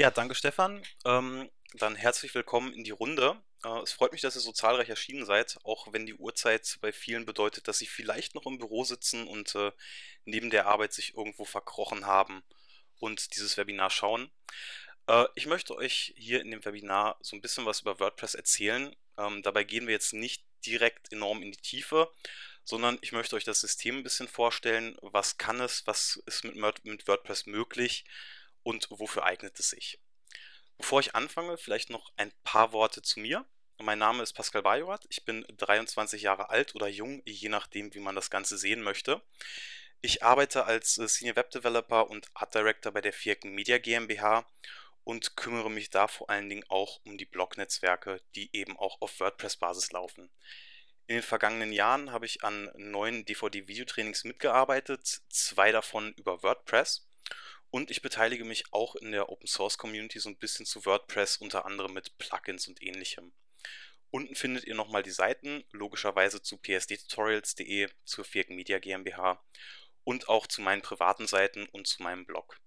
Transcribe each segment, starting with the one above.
Ja, danke Stefan. Ähm, dann herzlich willkommen in die Runde. Äh, es freut mich, dass ihr so zahlreich erschienen seid, auch wenn die Uhrzeit bei vielen bedeutet, dass sie vielleicht noch im Büro sitzen und äh, neben der Arbeit sich irgendwo verkrochen haben und dieses Webinar schauen. Äh, ich möchte euch hier in dem Webinar so ein bisschen was über WordPress erzählen. Ähm, dabei gehen wir jetzt nicht direkt enorm in die Tiefe, sondern ich möchte euch das System ein bisschen vorstellen. Was kann es, was ist mit, mit WordPress möglich und wofür eignet es sich? Bevor ich anfange, vielleicht noch ein paar Worte zu mir. Mein Name ist Pascal Bajorat. Ich bin 23 Jahre alt oder jung, je nachdem, wie man das Ganze sehen möchte. Ich arbeite als äh, Senior Web Developer und Art Director bei der Vierken Media GmbH und kümmere mich da vor allen Dingen auch um die Blog-Netzwerke, die eben auch auf WordPress-Basis laufen. In den vergangenen Jahren habe ich an neun DVD-Videotrainings mitgearbeitet, zwei davon über WordPress. Und ich beteilige mich auch in der Open Source Community so ein bisschen zu WordPress, unter anderem mit Plugins und ähnlichem. Unten findet ihr nochmal die Seiten, logischerweise zu psdtutorials.de, zur Firken Media GmbH und auch zu meinen privaten Seiten und zu meinem Blog.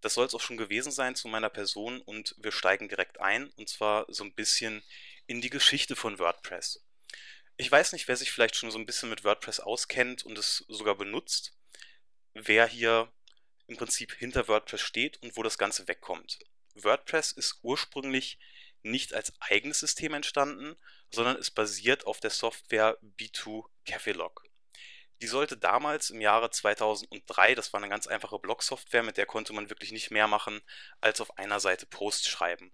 Das soll es auch schon gewesen sein zu meiner Person und wir steigen direkt ein und zwar so ein bisschen in die Geschichte von WordPress. Ich weiß nicht, wer sich vielleicht schon so ein bisschen mit WordPress auskennt und es sogar benutzt, wer hier im Prinzip hinter WordPress steht und wo das Ganze wegkommt. WordPress ist ursprünglich nicht als eigenes System entstanden, sondern ist basiert auf der Software B2 Cafilog. Die sollte damals im Jahre 2003, das war eine ganz einfache Blog-Software, mit der konnte man wirklich nicht mehr machen, als auf einer Seite Post schreiben.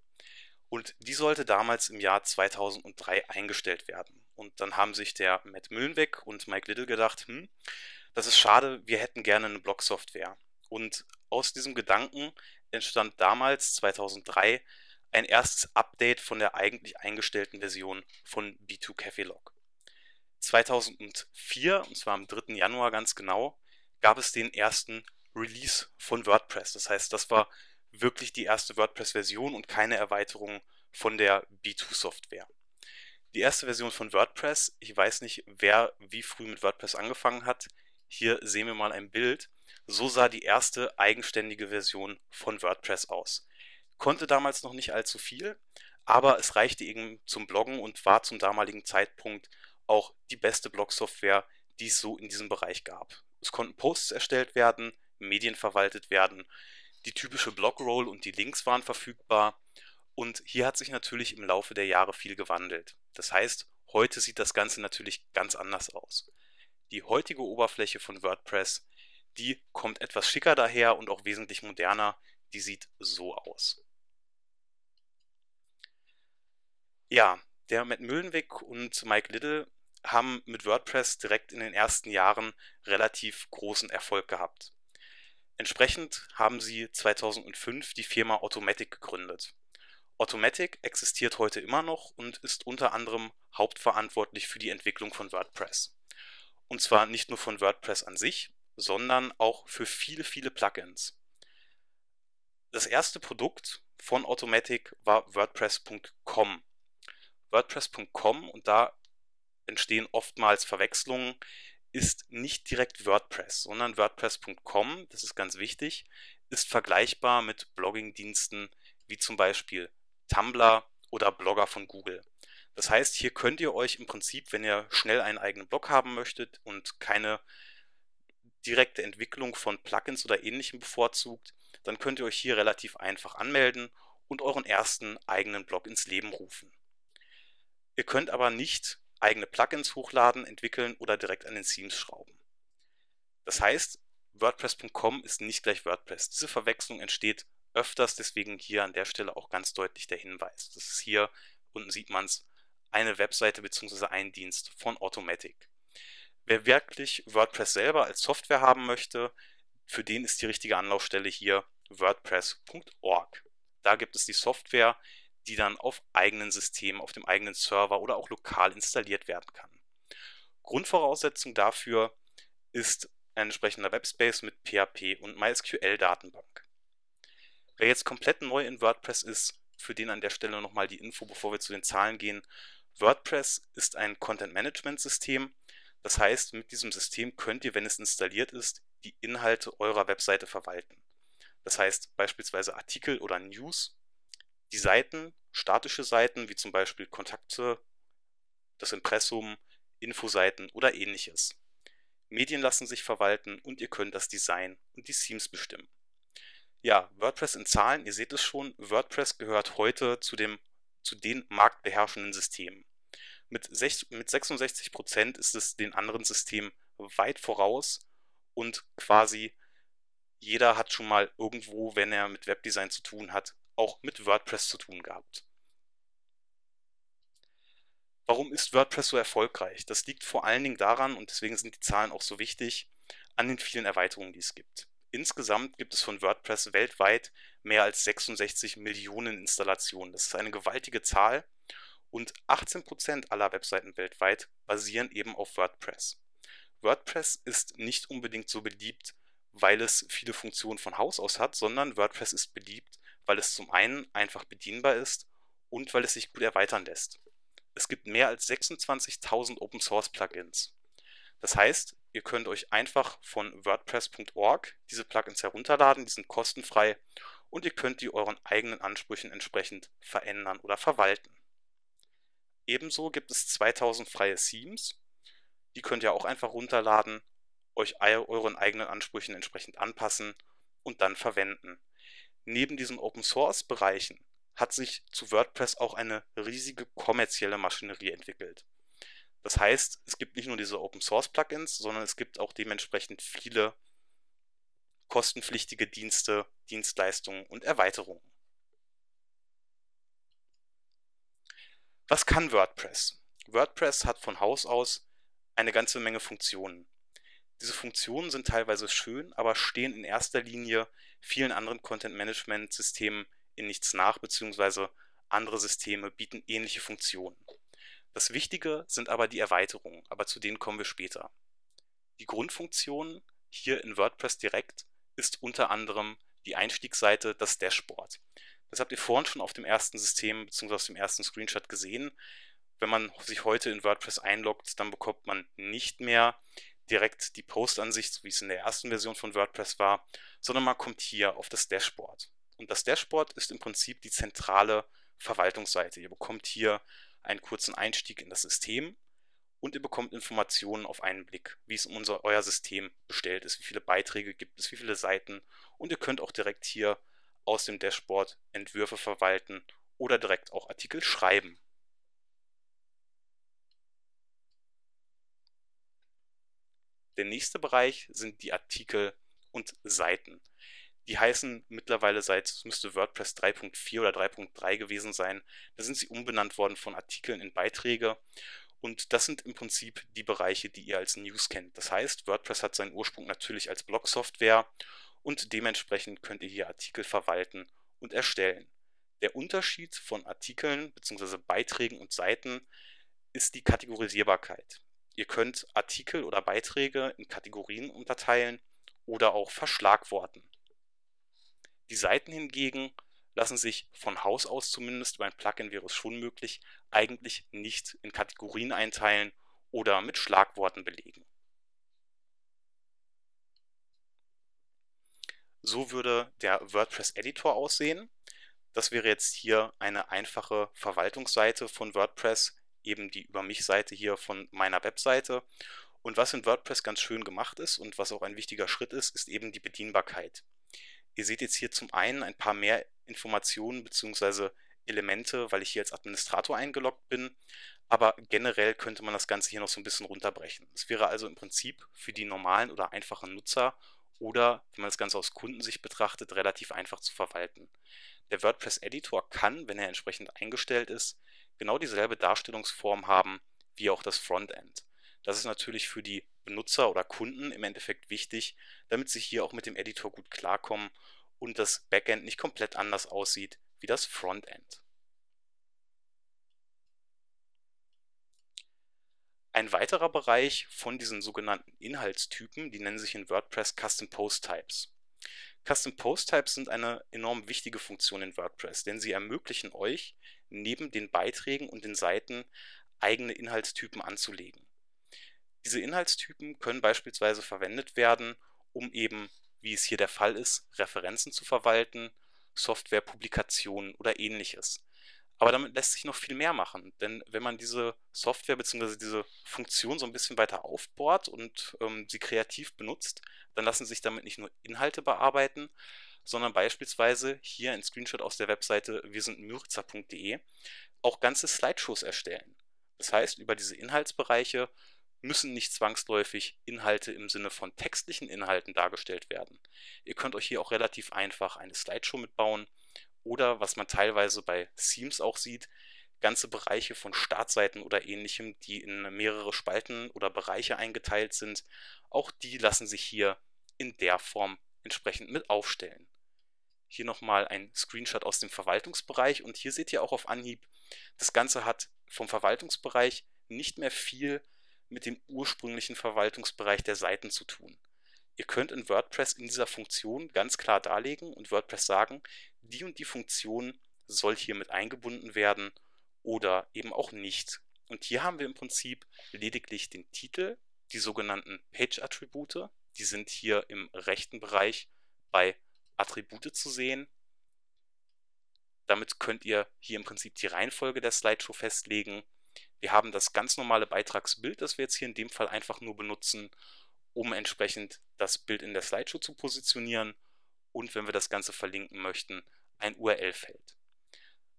Und die sollte damals im Jahr 2003 eingestellt werden. Und dann haben sich der Matt Mühlenweg und Mike Little gedacht, hm, das ist schade, wir hätten gerne eine Blog-Software. Und aus diesem Gedanken entstand damals, 2003, ein erstes Update von der eigentlich eingestellten Version von B2 Cafe Log. 2004, und zwar am 3. Januar ganz genau, gab es den ersten Release von WordPress. Das heißt, das war wirklich die erste WordPress-Version und keine Erweiterung von der B2-Software. Die erste Version von WordPress, ich weiß nicht, wer wie früh mit WordPress angefangen hat. Hier sehen wir mal ein Bild. So sah die erste eigenständige Version von WordPress aus. Konnte damals noch nicht allzu viel, aber es reichte eben zum Bloggen und war zum damaligen Zeitpunkt auch die beste Blog-Software, die es so in diesem Bereich gab. Es konnten Posts erstellt werden, Medien verwaltet werden, die typische Blogroll und die Links waren verfügbar und hier hat sich natürlich im Laufe der Jahre viel gewandelt. Das heißt, heute sieht das Ganze natürlich ganz anders aus. Die heutige Oberfläche von WordPress die kommt etwas schicker daher und auch wesentlich moderner. Die sieht so aus. Ja, der Matt Mühlenweg und Mike Little haben mit WordPress direkt in den ersten Jahren relativ großen Erfolg gehabt. Entsprechend haben sie 2005 die Firma Automatic gegründet. Automatic existiert heute immer noch und ist unter anderem hauptverantwortlich für die Entwicklung von WordPress. Und zwar nicht nur von WordPress an sich, sondern auch für viele, viele Plugins. Das erste Produkt von Automatic war WordPress.com. WordPress.com, und da entstehen oftmals Verwechslungen, ist nicht direkt WordPress, sondern WordPress.com, das ist ganz wichtig, ist vergleichbar mit Blogging-Diensten wie zum Beispiel Tumblr oder Blogger von Google. Das heißt, hier könnt ihr euch im Prinzip, wenn ihr schnell einen eigenen Blog haben möchtet und keine direkte Entwicklung von Plugins oder ähnlichem bevorzugt, dann könnt ihr euch hier relativ einfach anmelden und euren ersten eigenen Blog ins Leben rufen. Ihr könnt aber nicht eigene Plugins hochladen, entwickeln oder direkt an den Themes schrauben. Das heißt, WordPress.com ist nicht gleich WordPress. Diese Verwechslung entsteht öfters, deswegen hier an der Stelle auch ganz deutlich der Hinweis. Das ist hier, unten sieht man es, eine Webseite bzw. ein Dienst von Automatic. Wer wirklich WordPress selber als Software haben möchte, für den ist die richtige Anlaufstelle hier wordpress.org. Da gibt es die Software, die dann auf eigenen Systemen, auf dem eigenen Server oder auch lokal installiert werden kann. Grundvoraussetzung dafür ist ein entsprechender Webspace mit PHP und MySQL-Datenbank. Wer jetzt komplett neu in WordPress ist, für den an der Stelle nochmal die Info, bevor wir zu den Zahlen gehen. WordPress ist ein Content-Management-System, das heißt, mit diesem System könnt ihr, wenn es installiert ist, die Inhalte eurer Webseite verwalten. Das heißt beispielsweise Artikel oder News, die Seiten, statische Seiten wie zum Beispiel Kontakte, das Impressum, Infoseiten oder ähnliches. Medien lassen sich verwalten und ihr könnt das Design und die Themes bestimmen. Ja, WordPress in Zahlen, ihr seht es schon, WordPress gehört heute zu, dem, zu den marktbeherrschenden Systemen. Mit, 6, mit 66% ist es den anderen Systemen weit voraus und quasi jeder hat schon mal irgendwo, wenn er mit Webdesign zu tun hat, auch mit WordPress zu tun gehabt. Warum ist WordPress so erfolgreich? Das liegt vor allen Dingen daran, und deswegen sind die Zahlen auch so wichtig, an den vielen Erweiterungen, die es gibt. Insgesamt gibt es von WordPress weltweit mehr als 66 Millionen Installationen. Das ist eine gewaltige Zahl und 18% aller Webseiten weltweit basieren eben auf WordPress. WordPress ist nicht unbedingt so beliebt, weil es viele Funktionen von Haus aus hat, sondern WordPress ist beliebt, weil es zum einen einfach bedienbar ist und weil es sich gut erweitern lässt. Es gibt mehr als 26.000 Open Source Plugins. Das heißt, ihr könnt euch einfach von WordPress.org diese Plugins herunterladen, die sind kostenfrei und ihr könnt die euren eigenen Ansprüchen entsprechend verändern oder verwalten. Ebenso gibt es 2000 freie Themes, die könnt ihr auch einfach runterladen, euch euren eigenen Ansprüchen entsprechend anpassen und dann verwenden. Neben diesen Open Source Bereichen hat sich zu WordPress auch eine riesige kommerzielle Maschinerie entwickelt. Das heißt, es gibt nicht nur diese Open Source Plugins, sondern es gibt auch dementsprechend viele kostenpflichtige Dienste, Dienstleistungen und Erweiterungen. Was kann WordPress? WordPress hat von Haus aus eine ganze Menge Funktionen. Diese Funktionen sind teilweise schön, aber stehen in erster Linie vielen anderen Content-Management-Systemen in nichts nach, beziehungsweise andere Systeme bieten ähnliche Funktionen. Das Wichtige sind aber die Erweiterungen, aber zu denen kommen wir später. Die Grundfunktion hier in WordPress direkt ist unter anderem die Einstiegsseite, das Dashboard. Das habt ihr vorhin schon auf dem ersten System bzw. auf dem ersten Screenshot gesehen. Wenn man sich heute in WordPress einloggt, dann bekommt man nicht mehr direkt die Post-Ansicht, wie es in der ersten Version von WordPress war, sondern man kommt hier auf das Dashboard. Und das Dashboard ist im Prinzip die zentrale Verwaltungsseite. Ihr bekommt hier einen kurzen Einstieg in das System und ihr bekommt Informationen auf einen Blick, wie es um unser, euer System bestellt ist, wie viele Beiträge gibt es, wie viele Seiten und ihr könnt auch direkt hier aus dem Dashboard Entwürfe verwalten oder direkt auch Artikel schreiben. Der nächste Bereich sind die Artikel und Seiten. Die heißen mittlerweile seit, es müsste WordPress 3.4 oder 3.3 gewesen sein, da sind sie umbenannt worden von Artikeln in Beiträge. Und das sind im Prinzip die Bereiche, die ihr als News kennt. Das heißt, WordPress hat seinen Ursprung natürlich als Blog-Software und dementsprechend könnt ihr hier Artikel verwalten und erstellen. Der Unterschied von Artikeln bzw. Beiträgen und Seiten ist die Kategorisierbarkeit. Ihr könnt Artikel oder Beiträge in Kategorien unterteilen oder auch verschlagworten. Die Seiten hingegen lassen sich von Haus aus zumindest, über ein Plugin wäre es schon möglich, eigentlich nicht in Kategorien einteilen oder mit Schlagworten belegen. So würde der WordPress-Editor aussehen. Das wäre jetzt hier eine einfache Verwaltungsseite von WordPress, eben die Über mich-Seite hier von meiner Webseite. Und was in WordPress ganz schön gemacht ist und was auch ein wichtiger Schritt ist, ist eben die Bedienbarkeit. Ihr seht jetzt hier zum einen ein paar mehr Informationen bzw. Elemente, weil ich hier als Administrator eingeloggt bin, aber generell könnte man das Ganze hier noch so ein bisschen runterbrechen. Es wäre also im Prinzip für die normalen oder einfachen Nutzer oder, wenn man das Ganze aus Kundensicht betrachtet, relativ einfach zu verwalten. Der WordPress-Editor kann, wenn er entsprechend eingestellt ist, genau dieselbe Darstellungsform haben wie auch das Frontend. Das ist natürlich für die Benutzer oder Kunden im Endeffekt wichtig, damit sie hier auch mit dem Editor gut klarkommen und das Backend nicht komplett anders aussieht wie das Frontend. Ein weiterer Bereich von diesen sogenannten Inhaltstypen, die nennen sich in WordPress Custom Post Types. Custom Post Types sind eine enorm wichtige Funktion in WordPress, denn sie ermöglichen euch, neben den Beiträgen und den Seiten eigene Inhaltstypen anzulegen. Diese Inhaltstypen können beispielsweise verwendet werden, um eben wie es hier der Fall ist, Referenzen zu verwalten, Softwarepublikationen oder ähnliches. Aber damit lässt sich noch viel mehr machen, denn wenn man diese Software bzw. diese Funktion so ein bisschen weiter aufbohrt und ähm, sie kreativ benutzt, dann lassen sich damit nicht nur Inhalte bearbeiten, sondern beispielsweise hier ein Screenshot aus der Webseite wirsindmürzer.de auch ganze Slideshows erstellen. Das heißt, über diese Inhaltsbereiche müssen nicht zwangsläufig Inhalte im Sinne von textlichen Inhalten dargestellt werden. Ihr könnt euch hier auch relativ einfach eine Slideshow mitbauen oder was man teilweise bei Themes auch sieht, ganze Bereiche von Startseiten oder ähnlichem, die in mehrere Spalten oder Bereiche eingeteilt sind, auch die lassen sich hier in der Form entsprechend mit aufstellen. Hier nochmal ein Screenshot aus dem Verwaltungsbereich und hier seht ihr auch auf Anhieb, das Ganze hat vom Verwaltungsbereich nicht mehr viel mit dem ursprünglichen Verwaltungsbereich der Seiten zu tun. Ihr könnt in WordPress in dieser Funktion ganz klar darlegen und WordPress sagen, die und die Funktion soll hier mit eingebunden werden oder eben auch nicht. Und hier haben wir im Prinzip lediglich den Titel, die sogenannten Page-Attribute, die sind hier im rechten Bereich bei Attribute zu sehen. Damit könnt ihr hier im Prinzip die Reihenfolge der Slideshow festlegen. Wir haben das ganz normale Beitragsbild, das wir jetzt hier in dem Fall einfach nur benutzen, um entsprechend das Bild in der Slideshow zu positionieren und wenn wir das Ganze verlinken möchten, ein URL-Feld.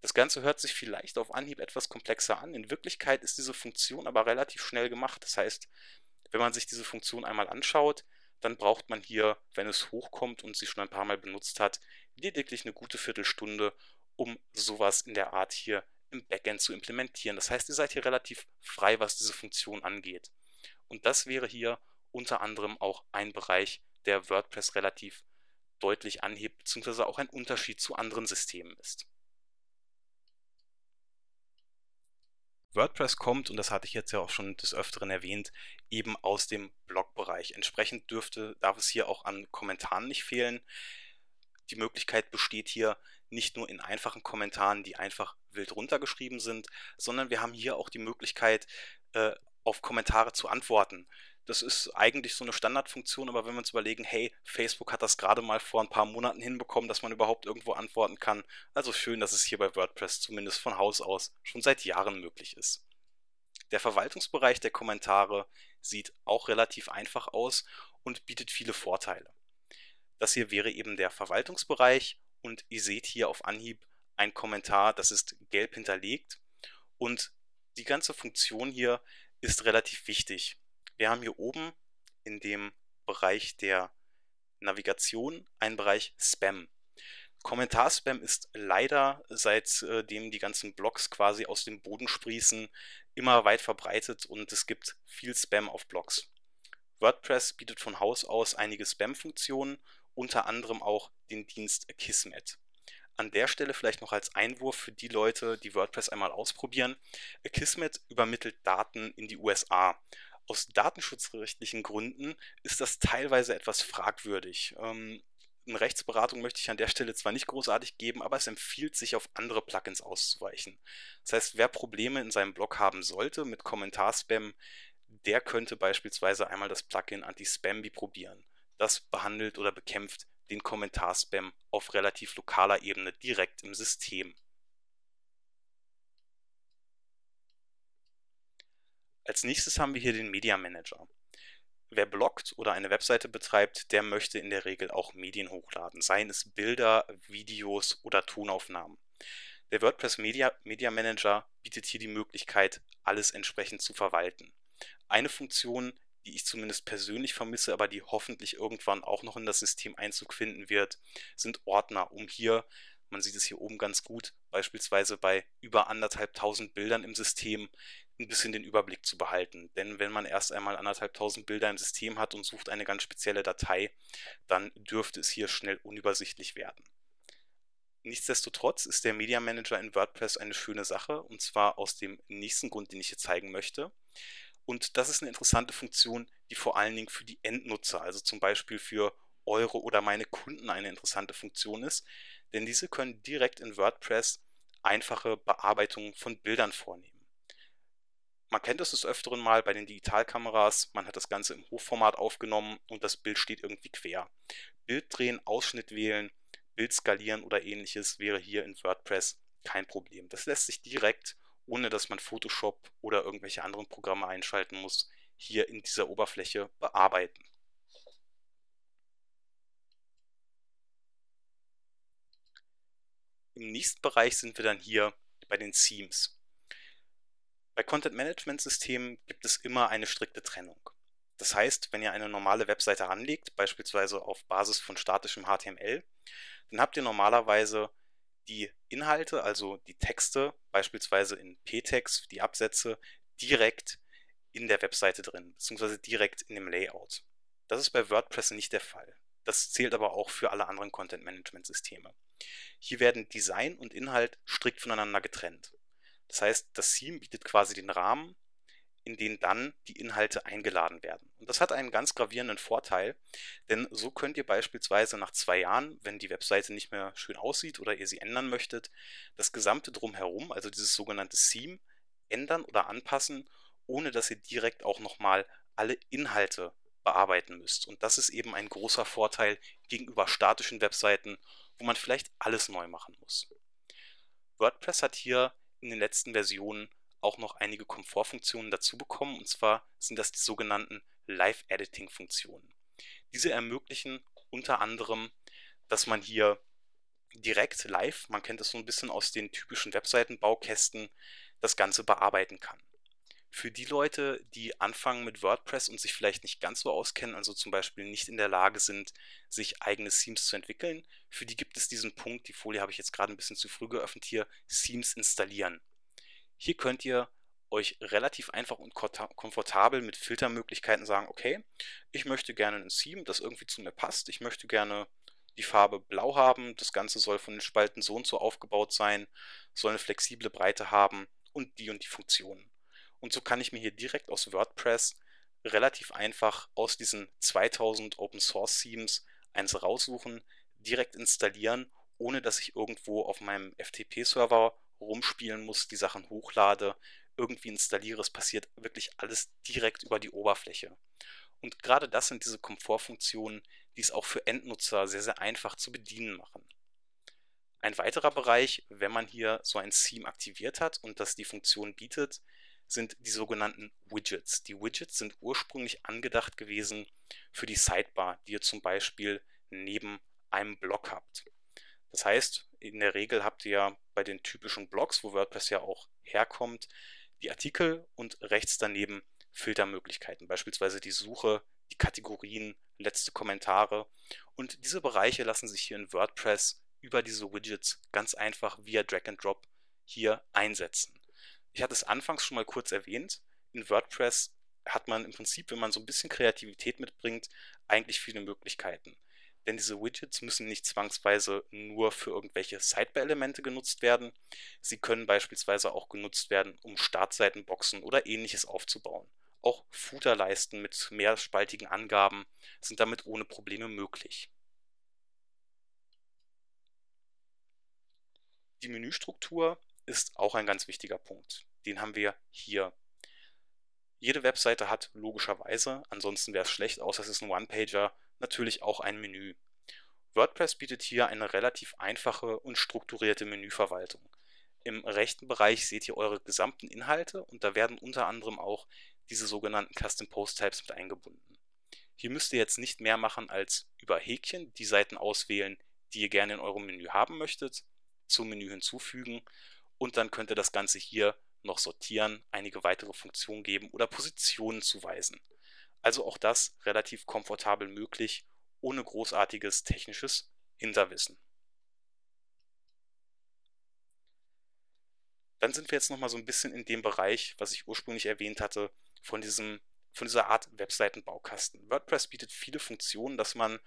Das Ganze hört sich vielleicht auf Anhieb etwas komplexer an. In Wirklichkeit ist diese Funktion aber relativ schnell gemacht. Das heißt, wenn man sich diese Funktion einmal anschaut, dann braucht man hier, wenn es hochkommt und sie schon ein paar Mal benutzt hat, lediglich eine gute Viertelstunde, um sowas in der Art hier im Backend zu implementieren. Das heißt, ihr seid hier relativ frei, was diese Funktion angeht. Und das wäre hier unter anderem auch ein Bereich, der WordPress relativ deutlich anhebt, beziehungsweise auch ein Unterschied zu anderen Systemen ist. WordPress kommt, und das hatte ich jetzt ja auch schon des Öfteren erwähnt, eben aus dem Blogbereich. Entsprechend dürfte, darf es hier auch an Kommentaren nicht fehlen. Die Möglichkeit besteht hier nicht nur in einfachen Kommentaren, die einfach wild runtergeschrieben sind, sondern wir haben hier auch die Möglichkeit, äh, auf Kommentare zu antworten. Das ist eigentlich so eine Standardfunktion, aber wenn wir uns überlegen, hey, Facebook hat das gerade mal vor ein paar Monaten hinbekommen, dass man überhaupt irgendwo antworten kann. Also schön, dass es hier bei WordPress zumindest von Haus aus schon seit Jahren möglich ist. Der Verwaltungsbereich der Kommentare sieht auch relativ einfach aus und bietet viele Vorteile. Das hier wäre eben der Verwaltungsbereich und ihr seht hier auf Anhieb ein Kommentar, das ist gelb hinterlegt und die ganze Funktion hier ist relativ wichtig. Wir haben hier oben in dem Bereich der Navigation einen Bereich Spam. Kommentarspam ist leider, seitdem die ganzen Blogs quasi aus dem Boden sprießen, immer weit verbreitet und es gibt viel Spam auf Blogs. WordPress bietet von Haus aus einige Spam-Funktionen, unter anderem auch den Dienst Kismet. An der Stelle vielleicht noch als Einwurf für die Leute, die WordPress einmal ausprobieren. Kismet übermittelt Daten in die USA aus datenschutzrechtlichen Gründen ist das teilweise etwas fragwürdig. Ähm, eine Rechtsberatung möchte ich an der Stelle zwar nicht großartig geben, aber es empfiehlt sich, auf andere Plugins auszuweichen. Das heißt, wer Probleme in seinem Blog haben sollte mit Kommentarspam, der könnte beispielsweise einmal das Plugin Anti-Spamby probieren. Das behandelt oder bekämpft den Kommentarspam auf relativ lokaler Ebene direkt im System. Als nächstes haben wir hier den Media Manager. Wer bloggt oder eine Webseite betreibt, der möchte in der Regel auch Medien hochladen, seien es Bilder, Videos oder Tonaufnahmen. Der WordPress Media, Media Manager bietet hier die Möglichkeit, alles entsprechend zu verwalten. Eine Funktion, die ich zumindest persönlich vermisse, aber die hoffentlich irgendwann auch noch in das System Einzug finden wird, sind Ordner, um hier, man sieht es hier oben ganz gut, beispielsweise bei über anderthalbtausend Bildern im System, ein bisschen den Überblick zu behalten. Denn wenn man erst einmal anderthalbtausend Bilder im System hat und sucht eine ganz spezielle Datei, dann dürfte es hier schnell unübersichtlich werden. Nichtsdestotrotz ist der Media Manager in WordPress eine schöne Sache und zwar aus dem nächsten Grund, den ich hier zeigen möchte. Und das ist eine interessante Funktion, die vor allen Dingen für die Endnutzer, also zum Beispiel für eure oder meine Kunden eine interessante Funktion ist, denn diese können direkt in WordPress einfache Bearbeitungen von Bildern vornehmen. Man kennt es des Öfteren mal bei den Digitalkameras, man hat das Ganze im Hochformat aufgenommen und das Bild steht irgendwie quer. Bild drehen, Ausschnitt wählen, Bild skalieren oder ähnliches wäre hier in WordPress kein Problem. Das lässt sich direkt, ohne dass man Photoshop oder irgendwelche anderen Programme einschalten muss, hier in dieser Oberfläche bearbeiten. Im nächsten Bereich sind wir dann hier bei den Themes. Bei Content-Management-Systemen gibt es immer eine strikte Trennung. Das heißt, wenn ihr eine normale Webseite anlegt, beispielsweise auf Basis von statischem HTML, dann habt ihr normalerweise die Inhalte, also die Texte, beispielsweise in p-Text, die Absätze, direkt in der Webseite drin, beziehungsweise direkt in dem Layout. Das ist bei WordPress nicht der Fall. Das zählt aber auch für alle anderen Content-Management-Systeme. Hier werden Design und Inhalt strikt voneinander getrennt. Das heißt, das Theme bietet quasi den Rahmen, in den dann die Inhalte eingeladen werden. Und das hat einen ganz gravierenden Vorteil, denn so könnt ihr beispielsweise nach zwei Jahren, wenn die Webseite nicht mehr schön aussieht oder ihr sie ändern möchtet, das gesamte drumherum, also dieses sogenannte Theme, ändern oder anpassen, ohne dass ihr direkt auch nochmal alle Inhalte bearbeiten müsst. Und das ist eben ein großer Vorteil gegenüber statischen Webseiten, wo man vielleicht alles neu machen muss. WordPress hat hier in den letzten Versionen auch noch einige Komfortfunktionen dazu bekommen, und zwar sind das die sogenannten Live-Editing-Funktionen. Diese ermöglichen unter anderem, dass man hier direkt live, man kennt das so ein bisschen aus den typischen Webseitenbaukästen, das Ganze bearbeiten kann. Für die Leute, die anfangen mit WordPress und sich vielleicht nicht ganz so auskennen, also zum Beispiel nicht in der Lage sind, sich eigene Themes zu entwickeln, für die gibt es diesen Punkt, die Folie habe ich jetzt gerade ein bisschen zu früh geöffnet hier, Themes installieren. Hier könnt ihr euch relativ einfach und komfortabel mit Filtermöglichkeiten sagen, okay, ich möchte gerne ein Theme, das irgendwie zu mir passt. Ich möchte gerne die Farbe blau haben. Das Ganze soll von den Spalten so und so aufgebaut sein, soll eine flexible Breite haben und die und die Funktionen. Und so kann ich mir hier direkt aus WordPress relativ einfach aus diesen 2000 Open Source Themes eins raussuchen, direkt installieren, ohne dass ich irgendwo auf meinem FTP-Server rumspielen muss, die Sachen hochlade, irgendwie installiere. Es passiert wirklich alles direkt über die Oberfläche. Und gerade das sind diese Komfortfunktionen, die es auch für Endnutzer sehr, sehr einfach zu bedienen machen. Ein weiterer Bereich, wenn man hier so ein Theme aktiviert hat und das die Funktion bietet, sind die sogenannten Widgets. Die Widgets sind ursprünglich angedacht gewesen für die Sidebar, die ihr zum Beispiel neben einem Block habt. Das heißt, in der Regel habt ihr ja bei den typischen Blogs, wo WordPress ja auch herkommt, die Artikel und rechts daneben Filtermöglichkeiten, beispielsweise die Suche, die Kategorien, letzte Kommentare. Und diese Bereiche lassen sich hier in WordPress über diese Widgets ganz einfach via Drag and Drop hier einsetzen. Ich hatte es anfangs schon mal kurz erwähnt. In WordPress hat man im Prinzip, wenn man so ein bisschen Kreativität mitbringt, eigentlich viele Möglichkeiten. Denn diese Widgets müssen nicht zwangsweise nur für irgendwelche Sidebar-Elemente genutzt werden. Sie können beispielsweise auch genutzt werden, um Startseitenboxen oder ähnliches aufzubauen. Auch Footerleisten mit mehrspaltigen Angaben sind damit ohne Probleme möglich. Die Menüstruktur ist auch ein ganz wichtiger Punkt. Den haben wir hier. Jede Webseite hat logischerweise, ansonsten wäre es schlecht, außer es ist ein One-Pager, natürlich auch ein Menü. WordPress bietet hier eine relativ einfache und strukturierte Menüverwaltung. Im rechten Bereich seht ihr eure gesamten Inhalte und da werden unter anderem auch diese sogenannten Custom Post Types mit eingebunden. Hier müsst ihr jetzt nicht mehr machen als über Häkchen die Seiten auswählen, die ihr gerne in eurem Menü haben möchtet, zum Menü hinzufügen und dann könnt ihr das Ganze hier noch sortieren, einige weitere Funktionen geben oder Positionen zuweisen. Also auch das relativ komfortabel möglich, ohne großartiges technisches Hinterwissen. Dann sind wir jetzt nochmal so ein bisschen in dem Bereich, was ich ursprünglich erwähnt hatte, von, diesem, von dieser Art Webseitenbaukasten. WordPress bietet viele Funktionen, dass man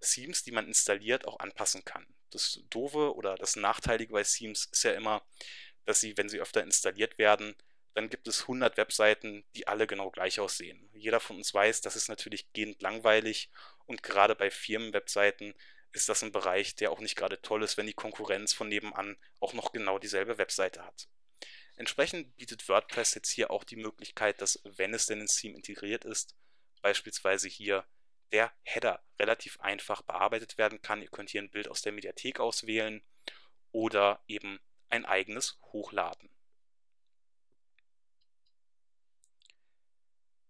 Themes, die man installiert, auch anpassen kann. Das Doofe oder das Nachteilige bei Themes ist ja immer, dass sie, wenn sie öfter installiert werden, dann gibt es 100 Webseiten, die alle genau gleich aussehen. Jeder von uns weiß, das ist natürlich gehend langweilig und gerade bei Firmenwebseiten ist das ein Bereich, der auch nicht gerade toll ist, wenn die Konkurrenz von nebenan auch noch genau dieselbe Webseite hat. Entsprechend bietet WordPress jetzt hier auch die Möglichkeit, dass, wenn es denn ins Theme integriert ist, beispielsweise hier der Header relativ einfach bearbeitet werden kann. Ihr könnt hier ein Bild aus der Mediathek auswählen oder eben ein eigenes hochladen.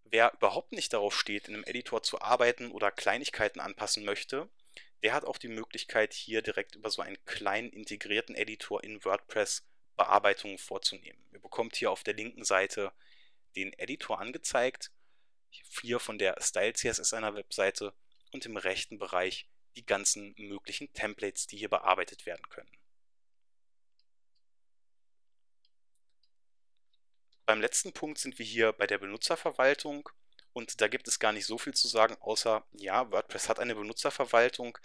Wer überhaupt nicht darauf steht, in einem Editor zu arbeiten oder Kleinigkeiten anpassen möchte, der hat auch die Möglichkeit, hier direkt über so einen kleinen integrierten Editor in WordPress Bearbeitungen vorzunehmen. Ihr bekommt hier auf der linken Seite den Editor angezeigt, hier von der Style CSS einer Webseite und im rechten Bereich die ganzen möglichen Templates, die hier bearbeitet werden können. Beim letzten Punkt sind wir hier bei der Benutzerverwaltung und da gibt es gar nicht so viel zu sagen, außer ja, WordPress hat eine Benutzerverwaltung,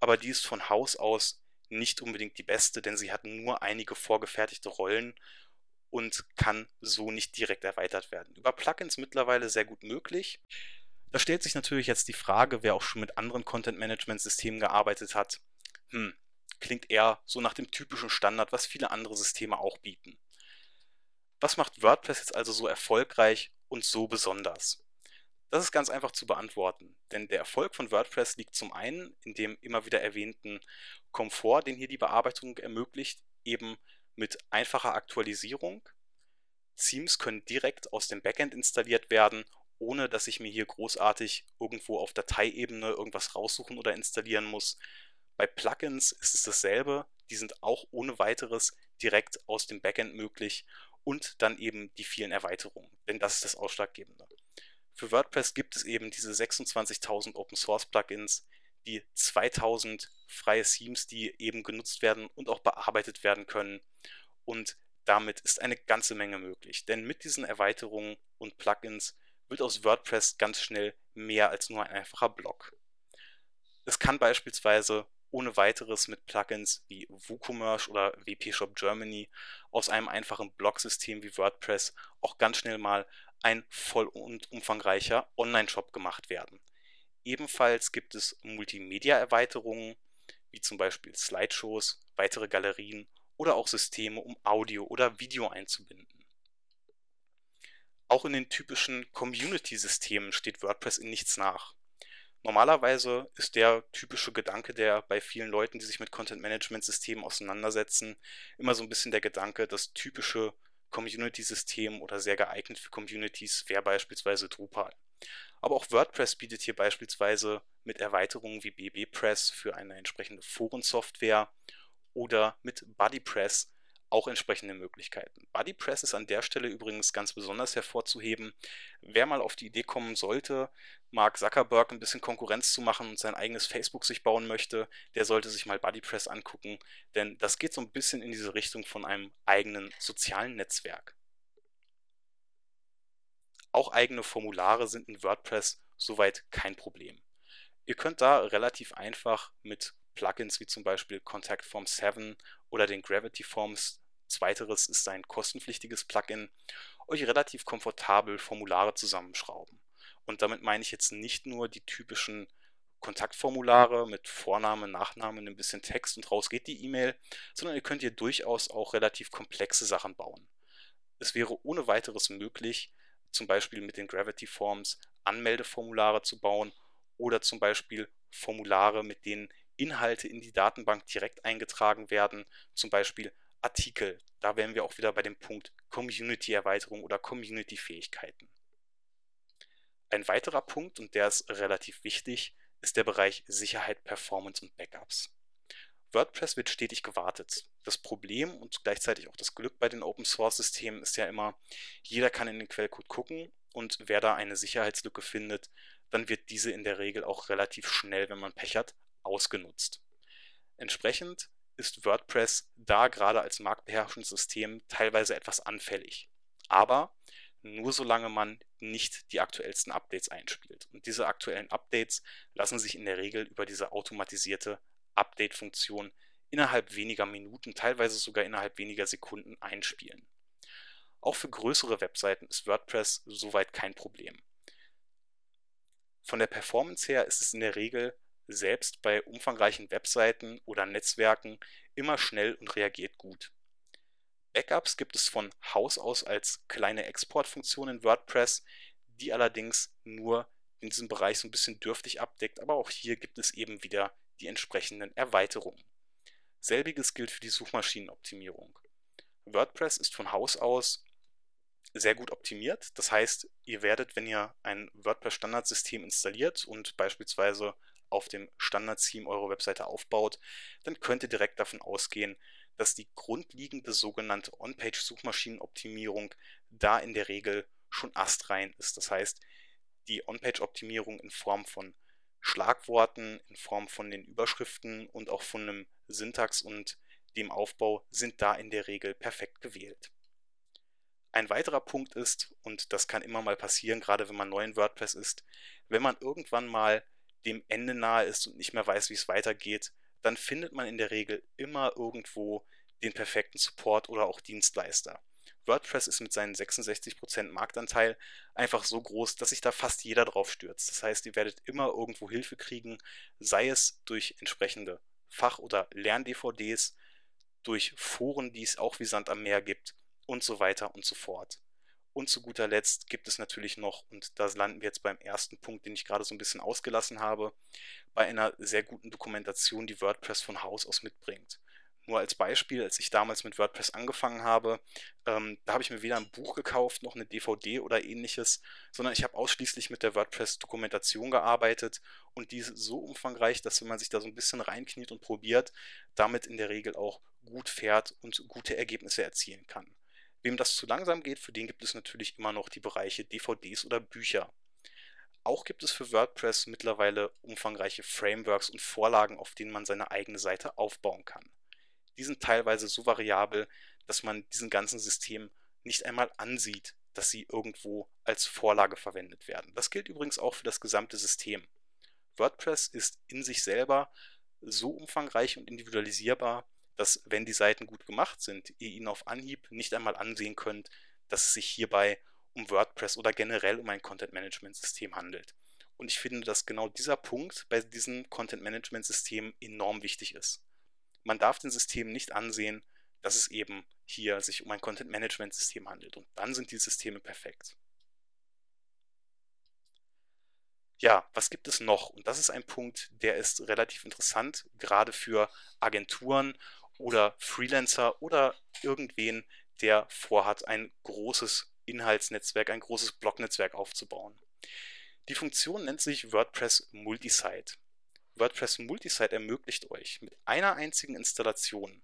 aber die ist von Haus aus nicht unbedingt die beste, denn sie hat nur einige vorgefertigte Rollen und kann so nicht direkt erweitert werden. Über Plugins mittlerweile sehr gut möglich. Da stellt sich natürlich jetzt die Frage, wer auch schon mit anderen Content-Management-Systemen gearbeitet hat. Hm, klingt eher so nach dem typischen Standard, was viele andere Systeme auch bieten. Was macht WordPress jetzt also so erfolgreich und so besonders? Das ist ganz einfach zu beantworten, denn der Erfolg von WordPress liegt zum einen in dem immer wieder erwähnten Komfort, den hier die Bearbeitung ermöglicht, eben mit einfacher Aktualisierung. Themes können direkt aus dem Backend installiert werden, ohne dass ich mir hier großartig irgendwo auf Dateiebene irgendwas raussuchen oder installieren muss. Bei Plugins ist es dasselbe, die sind auch ohne weiteres direkt aus dem Backend möglich und dann eben die vielen Erweiterungen, denn das ist das Ausschlaggebende. Für WordPress gibt es eben diese 26.000 Open Source Plugins, die 2000 freie Themes, die eben genutzt werden und auch bearbeitet werden können. Und damit ist eine ganze Menge möglich, denn mit diesen Erweiterungen und Plugins wird aus WordPress ganz schnell mehr als nur ein einfacher Blog. Es kann beispielsweise ohne weiteres mit Plugins wie WooCommerce oder WP Shop Germany aus einem einfachen Blog-System wie WordPress auch ganz schnell mal ein voll und umfangreicher Online-Shop gemacht werden. Ebenfalls gibt es Multimedia-Erweiterungen, wie zum Beispiel Slideshows, weitere Galerien oder auch Systeme, um Audio oder Video einzubinden. Auch in den typischen Community-Systemen steht WordPress in nichts nach. Normalerweise ist der typische Gedanke, der bei vielen Leuten, die sich mit Content-Management-Systemen auseinandersetzen, immer so ein bisschen der Gedanke, das typische Community-System oder sehr geeignet für Communities wäre beispielsweise Drupal. Aber auch WordPress bietet hier beispielsweise mit Erweiterungen wie BBPress für eine entsprechende Forensoftware oder mit BuddyPress auch entsprechende Möglichkeiten. BuddyPress ist an der Stelle übrigens ganz besonders hervorzuheben. Wer mal auf die Idee kommen sollte, Mark Zuckerberg ein bisschen Konkurrenz zu machen und sein eigenes Facebook sich bauen möchte, der sollte sich mal BuddyPress angucken, denn das geht so ein bisschen in diese Richtung von einem eigenen sozialen Netzwerk. Auch eigene Formulare sind in WordPress soweit kein Problem. Ihr könnt da relativ einfach mit Plugins wie zum Beispiel Contact Form 7 oder den Gravity Forms, zweiteres ist ein kostenpflichtiges Plugin, euch relativ komfortabel Formulare zusammenschrauben. Und damit meine ich jetzt nicht nur die typischen Kontaktformulare mit Vorname, Nachname, ein bisschen Text und raus geht die E-Mail, sondern ihr könnt hier durchaus auch relativ komplexe Sachen bauen. Es wäre ohne weiteres möglich, zum Beispiel mit den Gravity Forms Anmeldeformulare zu bauen oder zum Beispiel Formulare, mit denen Inhalte in die Datenbank direkt eingetragen werden, zum Beispiel Artikel. Da wären wir auch wieder bei dem Punkt Community-Erweiterung oder Community-Fähigkeiten. Ein weiterer Punkt, und der ist relativ wichtig, ist der Bereich Sicherheit, Performance und Backups. WordPress wird stetig gewartet. Das Problem und gleichzeitig auch das Glück bei den Open Source Systemen ist ja immer, jeder kann in den Quellcode gucken und wer da eine Sicherheitslücke findet, dann wird diese in der Regel auch relativ schnell, wenn man Pech hat, ausgenutzt. Entsprechend ist WordPress da gerade als marktbeherrschendes System teilweise etwas anfällig. Aber nur solange man nicht die aktuellsten Updates einspielt. Und diese aktuellen Updates lassen sich in der Regel über diese automatisierte Update-Funktion innerhalb weniger Minuten, teilweise sogar innerhalb weniger Sekunden einspielen. Auch für größere Webseiten ist WordPress soweit kein Problem. Von der Performance her ist es in der Regel selbst bei umfangreichen Webseiten oder Netzwerken immer schnell und reagiert gut. Backups gibt es von Haus aus als kleine Exportfunktion in WordPress, die allerdings nur in diesem Bereich so ein bisschen dürftig abdeckt, aber auch hier gibt es eben wieder die entsprechenden Erweiterungen. Selbiges gilt für die Suchmaschinenoptimierung. WordPress ist von Haus aus sehr gut optimiert. Das heißt, ihr werdet, wenn ihr ein WordPress-Standardsystem installiert und beispielsweise auf dem Standard-Theme eure Webseite aufbaut, dann könnt ihr direkt davon ausgehen, dass die grundlegende sogenannte On-Page-Suchmaschinenoptimierung da in der Regel schon astrein ist. Das heißt, die On-Page-Optimierung in Form von Schlagworten, in Form von den Überschriften und auch von einem Syntax und dem Aufbau sind da in der Regel perfekt gewählt. Ein weiterer Punkt ist, und das kann immer mal passieren, gerade wenn man neu in WordPress ist, wenn man irgendwann mal dem Ende nahe ist und nicht mehr weiß, wie es weitergeht, dann findet man in der Regel immer irgendwo den perfekten Support oder auch Dienstleister. WordPress ist mit seinen 66% Marktanteil einfach so groß, dass sich da fast jeder drauf stürzt. Das heißt, ihr werdet immer irgendwo Hilfe kriegen, sei es durch entsprechende Fach- oder Lern-DVDs, durch Foren, die es auch wie Sand am Meer gibt und so weiter und so fort. Und zu guter Letzt gibt es natürlich noch, und da landen wir jetzt beim ersten Punkt, den ich gerade so ein bisschen ausgelassen habe, bei einer sehr guten Dokumentation, die WordPress von Haus aus mitbringt. Nur als Beispiel, als ich damals mit WordPress angefangen habe, ähm, da habe ich mir weder ein Buch gekauft noch eine DVD oder ähnliches, sondern ich habe ausschließlich mit der WordPress-Dokumentation gearbeitet und die ist so umfangreich, dass wenn man sich da so ein bisschen reinkniet und probiert, damit in der Regel auch gut fährt und gute Ergebnisse erzielen kann. Wem das zu langsam geht, für den gibt es natürlich immer noch die Bereiche DVDs oder Bücher. Auch gibt es für WordPress mittlerweile umfangreiche Frameworks und Vorlagen, auf denen man seine eigene Seite aufbauen kann. Die sind teilweise so variabel, dass man diesen ganzen System nicht einmal ansieht, dass sie irgendwo als Vorlage verwendet werden. Das gilt übrigens auch für das gesamte System. WordPress ist in sich selber so umfangreich und individualisierbar, dass wenn die Seiten gut gemacht sind, ihr ihnen auf Anhieb nicht einmal ansehen könnt, dass es sich hierbei um WordPress oder generell um ein Content-Management-System handelt. Und ich finde, dass genau dieser Punkt bei diesem Content-Management-System enorm wichtig ist. Man darf den Systemen nicht ansehen, dass es eben hier sich um ein Content-Management-System handelt. Und dann sind die Systeme perfekt. Ja, was gibt es noch? Und das ist ein Punkt, der ist relativ interessant, gerade für Agenturen oder Freelancer oder irgendwen, der vorhat, ein großes Inhaltsnetzwerk, ein großes Blognetzwerk aufzubauen. Die Funktion nennt sich WordPress Multisite. WordPress Multisite ermöglicht euch mit einer einzigen Installation,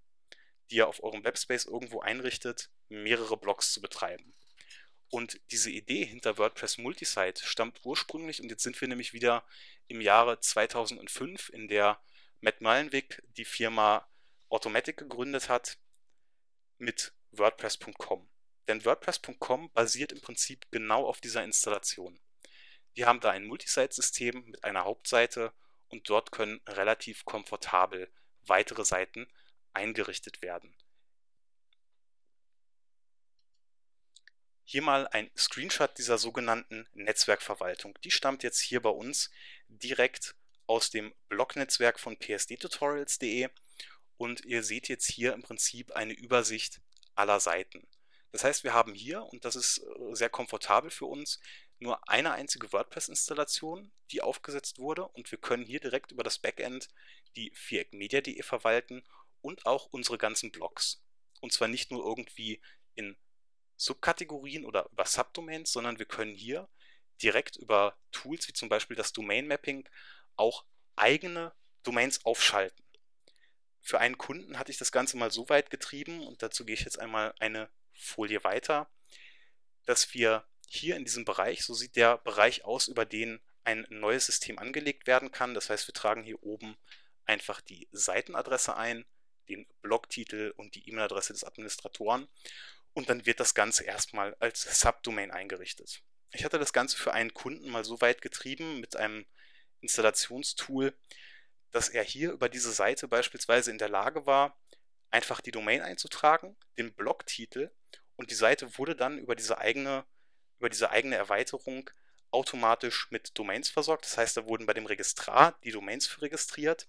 die ihr auf eurem Webspace irgendwo einrichtet, mehrere Blogs zu betreiben. Und diese Idee hinter WordPress Multisite stammt ursprünglich, und jetzt sind wir nämlich wieder im Jahre 2005, in der Matt Mullenweg die Firma Automatic gegründet hat mit WordPress.com. Denn WordPress.com basiert im Prinzip genau auf dieser Installation. Die haben da ein Multisite-System mit einer Hauptseite und dort können relativ komfortabel weitere Seiten eingerichtet werden. Hier mal ein Screenshot dieser sogenannten Netzwerkverwaltung. Die stammt jetzt hier bei uns direkt aus dem Blognetzwerk von psdtutorials.de und ihr seht jetzt hier im Prinzip eine Übersicht aller Seiten. Das heißt, wir haben hier, und das ist äh, sehr komfortabel für uns, nur eine einzige WordPress-Installation, die aufgesetzt wurde und wir können hier direkt über das Backend die viereckmedia.de verwalten und auch unsere ganzen Blogs. Und zwar nicht nur irgendwie in Subkategorien oder über Subdomains, sondern wir können hier direkt über Tools wie zum Beispiel das Domain Mapping auch eigene Domains aufschalten. Für einen Kunden hatte ich das Ganze mal so weit getrieben und dazu gehe ich jetzt einmal eine Folie weiter, dass wir hier in diesem Bereich, so sieht der Bereich aus, über den ein neues System angelegt werden kann. Das heißt, wir tragen hier oben einfach die Seitenadresse ein, den Blogtitel und die E-Mail-Adresse des Administratoren und dann wird das Ganze erstmal als Subdomain eingerichtet. Ich hatte das Ganze für einen Kunden mal so weit getrieben mit einem Installationstool, dass er hier über diese Seite beispielsweise in der Lage war, einfach die Domain einzutragen, den Blogtitel und die Seite wurde dann über diese eigene, über diese eigene Erweiterung automatisch mit Domains versorgt. Das heißt, da wurden bei dem Registrar die Domains für registriert.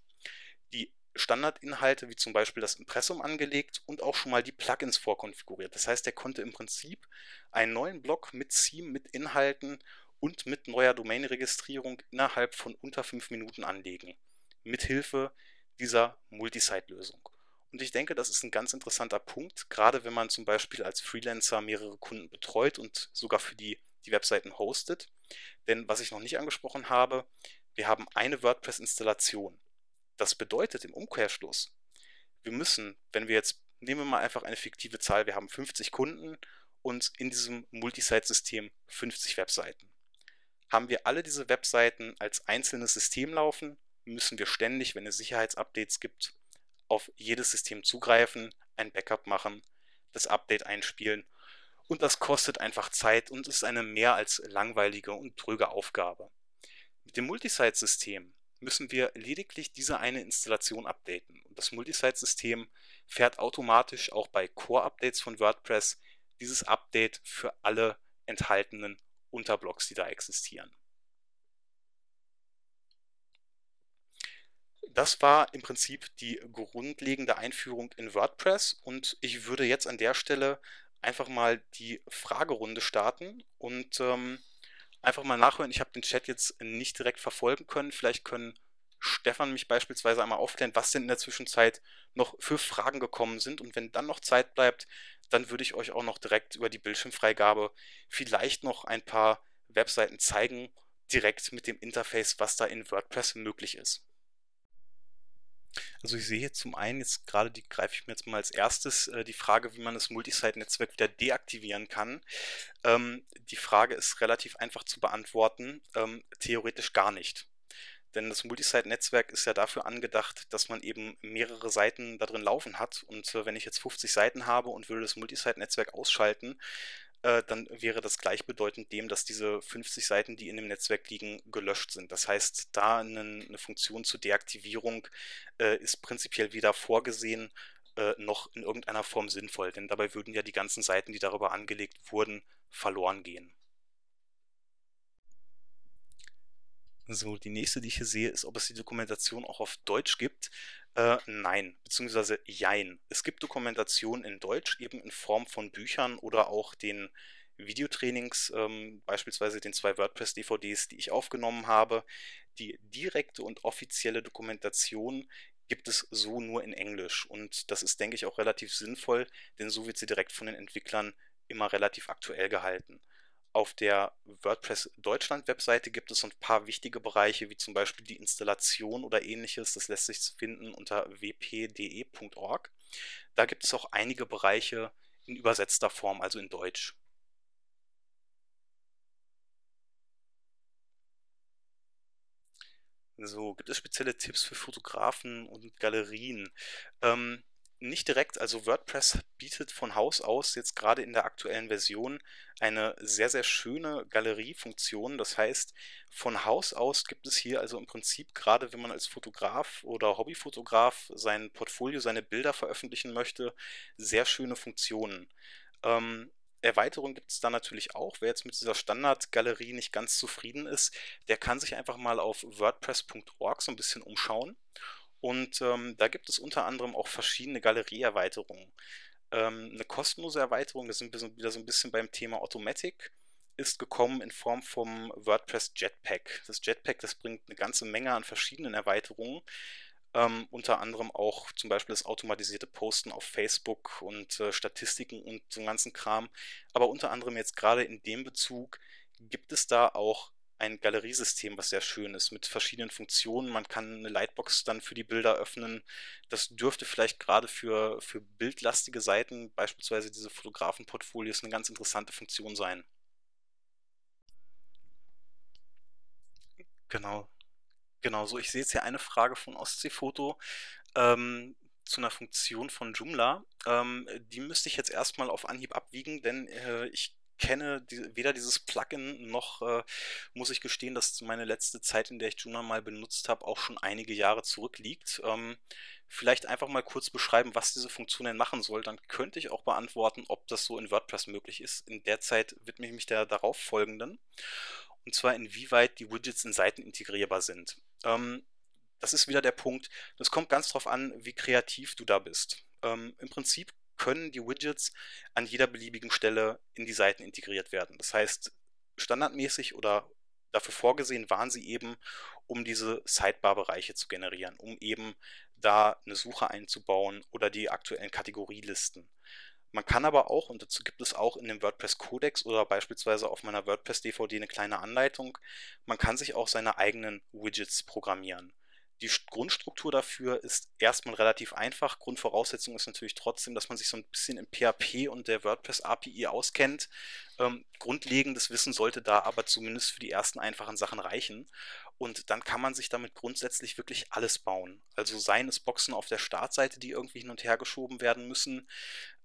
Die Standardinhalte wie zum Beispiel das Impressum angelegt und auch schon mal die Plugins vorkonfiguriert. Das heißt, er konnte im Prinzip einen neuen Blog mit Theme, mit Inhalten und mit neuer Domain-Registrierung innerhalb von unter fünf Minuten anlegen. Mithilfe dieser Multisite-Lösung. Und ich denke, das ist ein ganz interessanter Punkt, gerade wenn man zum Beispiel als Freelancer mehrere Kunden betreut und sogar für die die Webseiten hostet. Denn was ich noch nicht angesprochen habe, wir haben eine WordPress-Installation. Das bedeutet im Umkehrschluss, wir müssen, wenn wir jetzt, nehmen wir mal einfach eine fiktive Zahl, wir haben 50 Kunden und in diesem Multisite-System 50 Webseiten. Haben wir alle diese Webseiten als einzelnes System laufen, müssen wir ständig, wenn es Sicherheitsupdates gibt, auf jedes System zugreifen, ein Backup machen, das Update einspielen und das kostet einfach Zeit und ist eine mehr als langweilige und tröge Aufgabe. Mit dem Multisite-System müssen wir lediglich diese eine Installation updaten. Und das Multisite-System fährt automatisch auch bei Core-Updates von WordPress dieses Update für alle enthaltenen Unterblocks, die da existieren. Das war im Prinzip die grundlegende Einführung in WordPress und ich würde jetzt an der Stelle einfach mal die Fragerunde starten und ähm, einfach mal nachhören. Ich habe den Chat jetzt nicht direkt verfolgen können. Vielleicht können Stefan mich beispielsweise einmal aufklären, was denn in der Zwischenzeit noch für Fragen gekommen sind. Und wenn dann noch Zeit bleibt, dann würde ich euch auch noch direkt über die Bildschirmfreigabe vielleicht noch ein paar Webseiten zeigen, direkt mit dem Interface, was da in WordPress möglich ist. Also ich sehe jetzt zum einen, jetzt gerade die greife ich mir jetzt mal als erstes, äh, die Frage, wie man das Multisite-Netzwerk wieder deaktivieren kann. Ähm, die Frage ist relativ einfach zu beantworten, ähm, theoretisch gar nicht. Denn das Multisite-Netzwerk ist ja dafür angedacht, dass man eben mehrere Seiten da drin laufen hat. Und äh, wenn ich jetzt 50 Seiten habe und würde das Multisite-Netzwerk ausschalten, äh, dann wäre das gleichbedeutend dem, dass diese 50 Seiten, die in dem Netzwerk liegen, gelöscht sind. Das heißt, da eine, eine Funktion zur Deaktivierung äh, ist prinzipiell weder vorgesehen äh, noch in irgendeiner Form sinnvoll, denn dabei würden ja die ganzen Seiten, die darüber angelegt wurden, verloren gehen. So, die nächste, die ich hier sehe, ist, ob es die Dokumentation auch auf Deutsch gibt. Äh, nein, beziehungsweise jein. Es gibt Dokumentation in Deutsch, eben in Form von Büchern oder auch den Videotrainings, ähm, beispielsweise den zwei WordPress-DVDs, die ich aufgenommen habe. Die direkte und offizielle Dokumentation gibt es so nur in Englisch. Und das ist, denke ich, auch relativ sinnvoll, denn so wird sie direkt von den Entwicklern immer relativ aktuell gehalten. Auf der WordPress Deutschland Webseite gibt es ein paar wichtige Bereiche, wie zum Beispiel die Installation oder ähnliches. Das lässt sich finden unter wpde.org. Da gibt es auch einige Bereiche in übersetzter Form, also in Deutsch. So, gibt es spezielle Tipps für Fotografen und Galerien? Ähm, nicht direkt, also WordPress bietet von Haus aus jetzt gerade in der aktuellen Version eine sehr, sehr schöne Galeriefunktion. Das heißt, von Haus aus gibt es hier also im Prinzip, gerade wenn man als Fotograf oder Hobbyfotograf sein Portfolio, seine Bilder veröffentlichen möchte, sehr schöne Funktionen. Ähm, Erweiterung gibt es da natürlich auch. Wer jetzt mit dieser Standardgalerie nicht ganz zufrieden ist, der kann sich einfach mal auf wordpress.org so ein bisschen umschauen und ähm, da gibt es unter anderem auch verschiedene Galerieerweiterungen. Ähm, eine kostenlose Erweiterung, das sind wir wieder so ein bisschen beim Thema Automatic, ist gekommen in Form vom WordPress Jetpack. Das Jetpack, das bringt eine ganze Menge an verschiedenen Erweiterungen. Ähm, unter anderem auch zum Beispiel das automatisierte Posten auf Facebook und äh, Statistiken und so ganzen Kram. Aber unter anderem jetzt gerade in dem Bezug gibt es da auch ein Galeriesystem, was sehr schön ist, mit verschiedenen Funktionen. Man kann eine Lightbox dann für die Bilder öffnen. Das dürfte vielleicht gerade für, für bildlastige Seiten, beispielsweise diese Fotografenportfolios, eine ganz interessante Funktion sein. Genau. Genau, so ich sehe jetzt hier eine Frage von Ostseefoto ähm, zu einer Funktion von Joomla. Ähm, die müsste ich jetzt erstmal auf Anhieb abwiegen, denn äh, ich kenne die, weder dieses Plugin noch äh, muss ich gestehen, dass meine letzte Zeit, in der ich Joomla mal benutzt habe, auch schon einige Jahre zurückliegt. Ähm, vielleicht einfach mal kurz beschreiben, was diese Funktion denn machen soll. Dann könnte ich auch beantworten, ob das so in WordPress möglich ist. In der Zeit widme ich mich der darauf folgenden. Und zwar inwieweit die Widgets in Seiten integrierbar sind. Ähm, das ist wieder der Punkt. Das kommt ganz drauf an, wie kreativ du da bist. Ähm, Im Prinzip können die Widgets an jeder beliebigen Stelle in die Seiten integriert werden. Das heißt, standardmäßig oder dafür vorgesehen waren sie eben, um diese Sidebar-Bereiche zu generieren, um eben da eine Suche einzubauen oder die aktuellen Kategorielisten. Man kann aber auch, und dazu gibt es auch in dem WordPress-Codex oder beispielsweise auf meiner WordPress-DVD eine kleine Anleitung, man kann sich auch seine eigenen Widgets programmieren. Die Grundstruktur dafür ist erstmal relativ einfach. Grundvoraussetzung ist natürlich trotzdem, dass man sich so ein bisschen in PHP und der WordPress API auskennt. Ähm, grundlegendes Wissen sollte da aber zumindest für die ersten einfachen Sachen reichen. Und dann kann man sich damit grundsätzlich wirklich alles bauen. Also seien es Boxen auf der Startseite, die irgendwie hin und her geschoben werden müssen,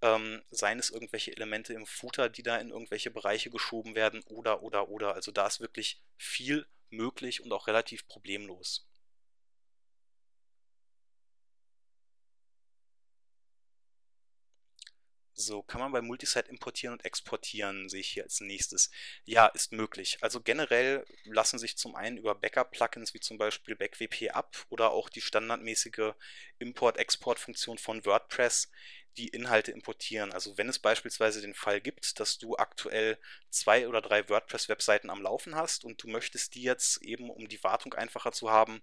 ähm, seien es irgendwelche Elemente im Footer, die da in irgendwelche Bereiche geschoben werden oder, oder, oder. Also da ist wirklich viel möglich und auch relativ problemlos. So, kann man bei Multisite importieren und exportieren, sehe ich hier als nächstes. Ja, ist möglich. Also generell lassen sich zum einen über Backup-Plugins wie zum Beispiel BackWP ab oder auch die standardmäßige Import-Export-Funktion von WordPress die Inhalte importieren. Also wenn es beispielsweise den Fall gibt, dass du aktuell zwei oder drei WordPress-Webseiten am Laufen hast und du möchtest die jetzt eben, um die Wartung einfacher zu haben,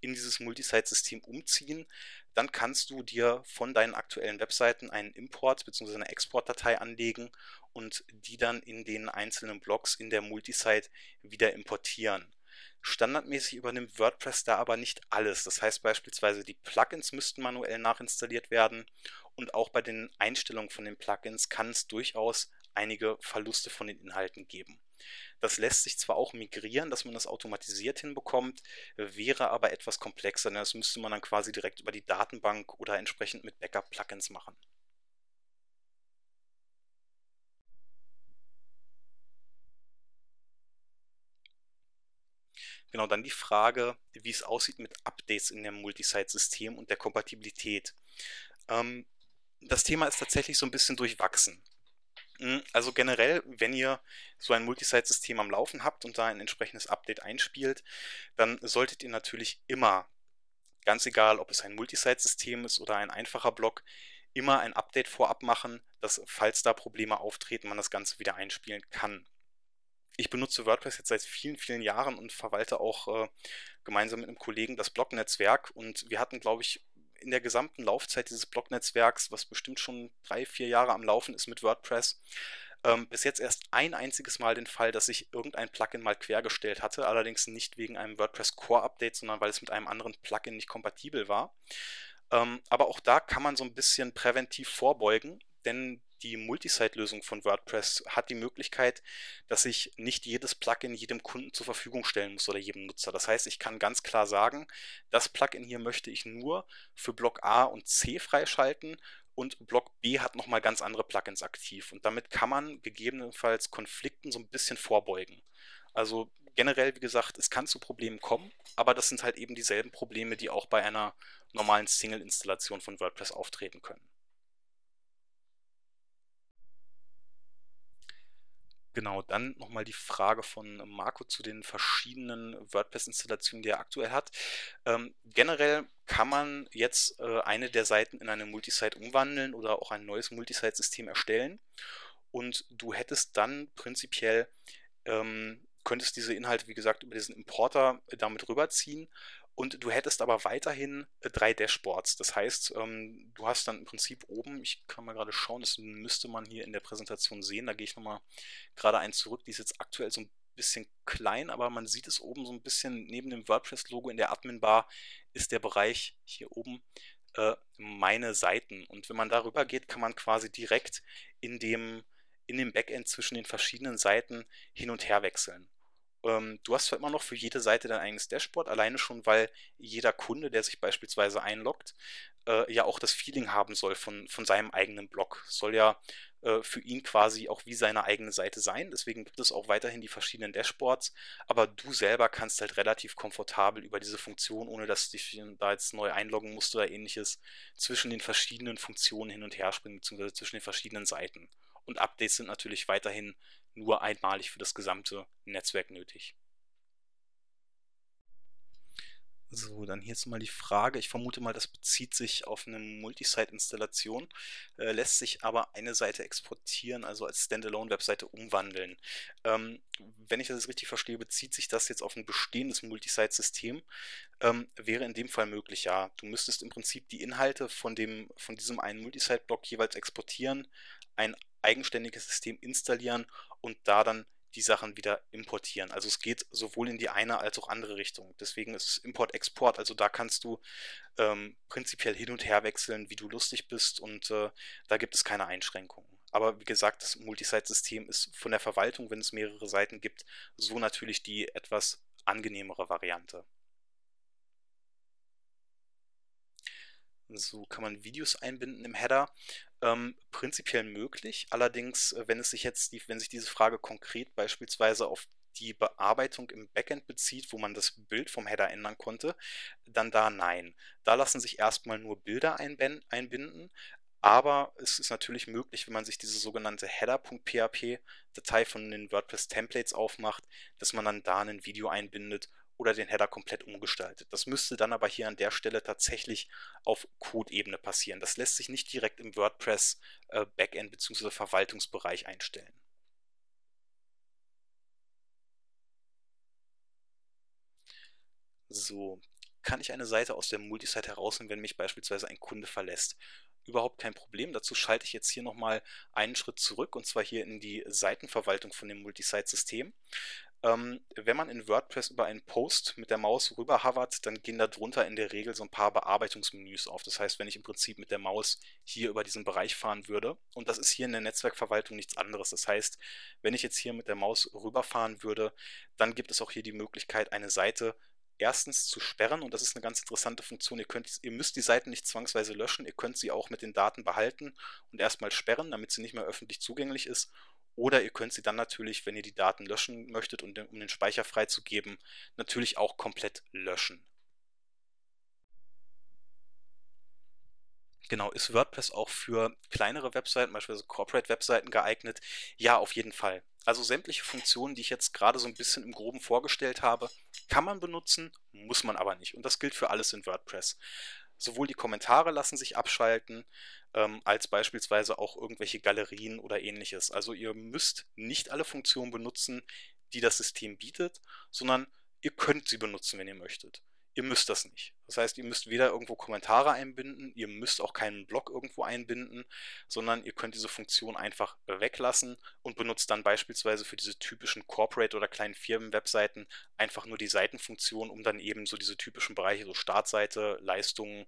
in dieses Multisite-System umziehen, dann kannst du dir von deinen aktuellen Webseiten einen Import bzw. eine Exportdatei anlegen und die dann in den einzelnen Blogs in der Multisite wieder importieren. Standardmäßig übernimmt WordPress da aber nicht alles. Das heißt beispielsweise, die Plugins müssten manuell nachinstalliert werden und auch bei den Einstellungen von den Plugins kann es durchaus einige Verluste von den Inhalten geben. Das lässt sich zwar auch migrieren, dass man das automatisiert hinbekommt, wäre aber etwas komplexer. Denn das müsste man dann quasi direkt über die Datenbank oder entsprechend mit Backup-Plugins machen. Genau, dann die Frage, wie es aussieht mit Updates in dem Multisite-System und der Kompatibilität. Ähm, das Thema ist tatsächlich so ein bisschen durchwachsen. Hm, also generell, wenn ihr so ein Multisite-System am Laufen habt und da ein entsprechendes Update einspielt, dann solltet ihr natürlich immer, ganz egal ob es ein Multisite-System ist oder ein einfacher Block, immer ein Update vorab machen, dass falls da Probleme auftreten, man das Ganze wieder einspielen kann. Ich benutze WordPress jetzt seit vielen, vielen Jahren und verwalte auch äh, gemeinsam mit einem Kollegen das Blog-Netzwerk und wir hatten, glaube ich, in der gesamten Laufzeit dieses Blog-Netzwerks, was bestimmt schon drei, vier Jahre am Laufen ist mit WordPress, ähm, bis jetzt erst ein einziges Mal den Fall, dass ich irgendein Plugin mal quergestellt hatte, allerdings nicht wegen einem WordPress Core Update, sondern weil es mit einem anderen Plugin nicht kompatibel war. Ähm, aber auch da kann man so ein bisschen präventiv vorbeugen, denn die Multisite-Lösung von WordPress hat die Möglichkeit, dass ich nicht jedes Plugin jedem Kunden zur Verfügung stellen muss oder jedem Nutzer. Das heißt, ich kann ganz klar sagen, das Plugin hier möchte ich nur für Block A und C freischalten und Block B hat nochmal ganz andere Plugins aktiv. Und damit kann man gegebenenfalls Konflikten so ein bisschen vorbeugen. Also generell, wie gesagt, es kann zu Problemen kommen, aber das sind halt eben dieselben Probleme, die auch bei einer normalen Single-Installation von WordPress auftreten können. Genau, dann nochmal die Frage von Marco zu den verschiedenen WordPress-Installationen, die er aktuell hat. Ähm, generell kann man jetzt äh, eine der Seiten in eine Multisite umwandeln oder auch ein neues Multisite-System erstellen. Und du hättest dann prinzipiell, ähm, könntest diese Inhalte, wie gesagt, über diesen Importer damit rüberziehen und du hättest aber weiterhin äh, drei Dashboards. Das heißt, ähm, du hast dann im Prinzip oben, ich kann mal gerade schauen, das müsste man hier in der Präsentation sehen. Da gehe ich nochmal gerade eins zurück. Die ist jetzt aktuell so ein bisschen klein, aber man sieht es oben so ein bisschen neben dem WordPress-Logo in der Admin-Bar ist der Bereich hier oben äh, meine Seiten. Und wenn man darüber geht, kann man quasi direkt in dem, in dem Backend zwischen den verschiedenen Seiten hin und her wechseln. Ähm, du hast zwar immer noch für jede Seite dein eigenes Dashboard, alleine schon, weil jeder Kunde, der sich beispielsweise einloggt, äh, ja auch das Feeling haben soll von, von seinem eigenen Blog. Soll ja äh, für ihn quasi auch wie seine eigene Seite sein. Deswegen gibt es auch weiterhin die verschiedenen Dashboards, aber du selber kannst halt relativ komfortabel über diese Funktion, ohne dass du dich da jetzt neu einloggen musst oder ähnliches, zwischen den verschiedenen Funktionen hin und her springen, beziehungsweise zwischen den verschiedenen Seiten. Und Updates sind natürlich weiterhin nur einmalig für das gesamte Netzwerk nötig. So, dann hier jetzt mal die Frage. Ich vermute mal, das bezieht sich auf eine Multisite-Installation, äh, lässt sich aber eine Seite exportieren, also als Standalone-Webseite umwandeln. Ähm, wenn ich das jetzt richtig verstehe, bezieht sich das jetzt auf ein bestehendes Multisite-System. Ähm, wäre in dem Fall möglich, ja. Du müsstest im Prinzip die Inhalte von dem, von diesem einen Multisite-Block jeweils exportieren, ein eigenständiges System installieren und da dann die Sachen wieder importieren. Also es geht sowohl in die eine als auch andere Richtung. Deswegen ist es Import-Export. Also da kannst du ähm, prinzipiell hin und her wechseln, wie du lustig bist und äh, da gibt es keine Einschränkungen. Aber wie gesagt, das Multisite-System ist von der Verwaltung, wenn es mehrere Seiten gibt, so natürlich die etwas angenehmere Variante. So kann man Videos einbinden im Header. Ähm, prinzipiell möglich. Allerdings, äh, wenn es sich jetzt, die, wenn sich diese Frage konkret beispielsweise auf die Bearbeitung im Backend bezieht, wo man das Bild vom Header ändern konnte, dann da nein. Da lassen sich erstmal nur Bilder einbinden, aber es ist natürlich möglich, wenn man sich diese sogenannte header.php-Datei von den WordPress-Templates aufmacht, dass man dann da ein Video einbindet oder den Header komplett umgestaltet. Das müsste dann aber hier an der Stelle tatsächlich auf Code-Ebene passieren. Das lässt sich nicht direkt im WordPress äh, bzw. Verwaltungsbereich einstellen. So, kann ich eine Seite aus der Multisite herausnehmen, wenn mich beispielsweise ein Kunde verlässt? Überhaupt kein Problem. Dazu schalte ich jetzt hier nochmal einen Schritt zurück und zwar hier in die Seitenverwaltung von dem Multisite-System. Ähm, wenn man in WordPress über einen Post mit der Maus rüber hovert, dann gehen da drunter in der Regel so ein paar Bearbeitungsmenüs auf. Das heißt, wenn ich im Prinzip mit der Maus hier über diesen Bereich fahren würde, und das ist hier in der Netzwerkverwaltung nichts anderes. Das heißt, wenn ich jetzt hier mit der Maus rüberfahren würde, dann gibt es auch hier die Möglichkeit, eine Seite erstens zu sperren und das ist eine ganz interessante Funktion. Ihr, könnt, ihr müsst die Seiten nicht zwangsweise löschen, ihr könnt sie auch mit den Daten behalten und erstmal sperren, damit sie nicht mehr öffentlich zugänglich ist oder ihr könnt sie dann natürlich, wenn ihr die Daten löschen möchtet, und um den Speicher freizugeben, natürlich auch komplett löschen. Genau, ist WordPress auch für kleinere Webseiten, beispielsweise Corporate-Webseiten geeignet? Ja, auf jeden Fall. Also sämtliche Funktionen, die ich jetzt gerade so ein bisschen im Groben vorgestellt habe, kann man benutzen, muss man aber nicht. Und das gilt für alles in WordPress. Sowohl die Kommentare lassen sich abschalten, ähm, als beispielsweise auch irgendwelche Galerien oder ähnliches. Also ihr müsst nicht alle Funktionen benutzen, die das System bietet, sondern ihr könnt sie benutzen, wenn ihr möchtet. Ihr müsst das nicht. Das heißt, ihr müsst weder irgendwo Kommentare einbinden, ihr müsst auch keinen Blog irgendwo einbinden, sondern ihr könnt diese Funktion einfach weglassen und benutzt dann beispielsweise für diese typischen Corporate- oder kleinen Firmen-Webseiten einfach nur die Seitenfunktion, um dann eben so diese typischen Bereiche, so Startseite, Leistungen,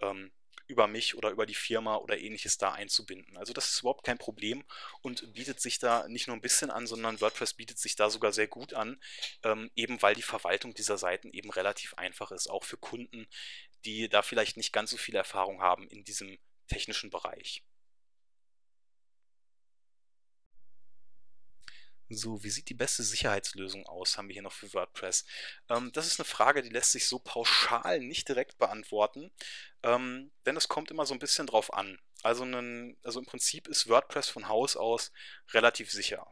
ähm, über mich oder über die Firma oder ähnliches da einzubinden. Also das ist überhaupt kein Problem und bietet sich da nicht nur ein bisschen an, sondern WordPress bietet sich da sogar sehr gut an, ähm, eben weil die Verwaltung dieser Seiten eben relativ einfach ist, auch für Kunden, die da vielleicht nicht ganz so viel Erfahrung haben in diesem technischen Bereich. So, wie sieht die beste Sicherheitslösung aus, haben wir hier noch für WordPress. Ähm, das ist eine Frage, die lässt sich so pauschal nicht direkt beantworten, ähm, denn es kommt immer so ein bisschen drauf an. Also, einen, also im Prinzip ist WordPress von Haus aus relativ sicher.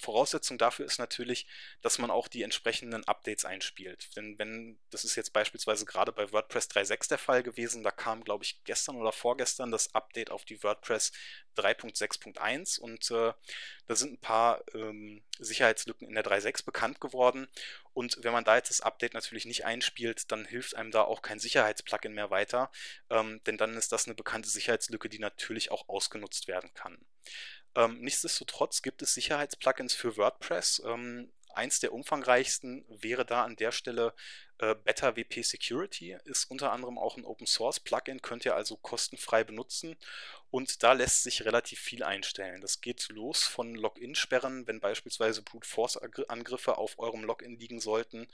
Voraussetzung dafür ist natürlich, dass man auch die entsprechenden Updates einspielt. Denn wenn, das ist jetzt beispielsweise gerade bei WordPress 3.6 der Fall gewesen, da kam, glaube ich, gestern oder vorgestern das Update auf die WordPress 3.6.1 und äh, da sind ein paar ähm, Sicherheitslücken in der 3.6 bekannt geworden. Und wenn man da jetzt das Update natürlich nicht einspielt, dann hilft einem da auch kein Sicherheitsplugin mehr weiter, ähm, denn dann ist das eine bekannte Sicherheitslücke, die natürlich auch ausgenutzt werden kann. Ähm, nichtsdestotrotz gibt es Sicherheitsplugins für WordPress. Ähm, eins der umfangreichsten wäre da an der Stelle äh, Better WP Security, ist unter anderem auch ein Open Source Plugin, könnt ihr also kostenfrei benutzen und da lässt sich relativ viel einstellen. Das geht los von Login-Sperren, wenn beispielsweise Brute Force-Angriffe auf eurem Login liegen sollten,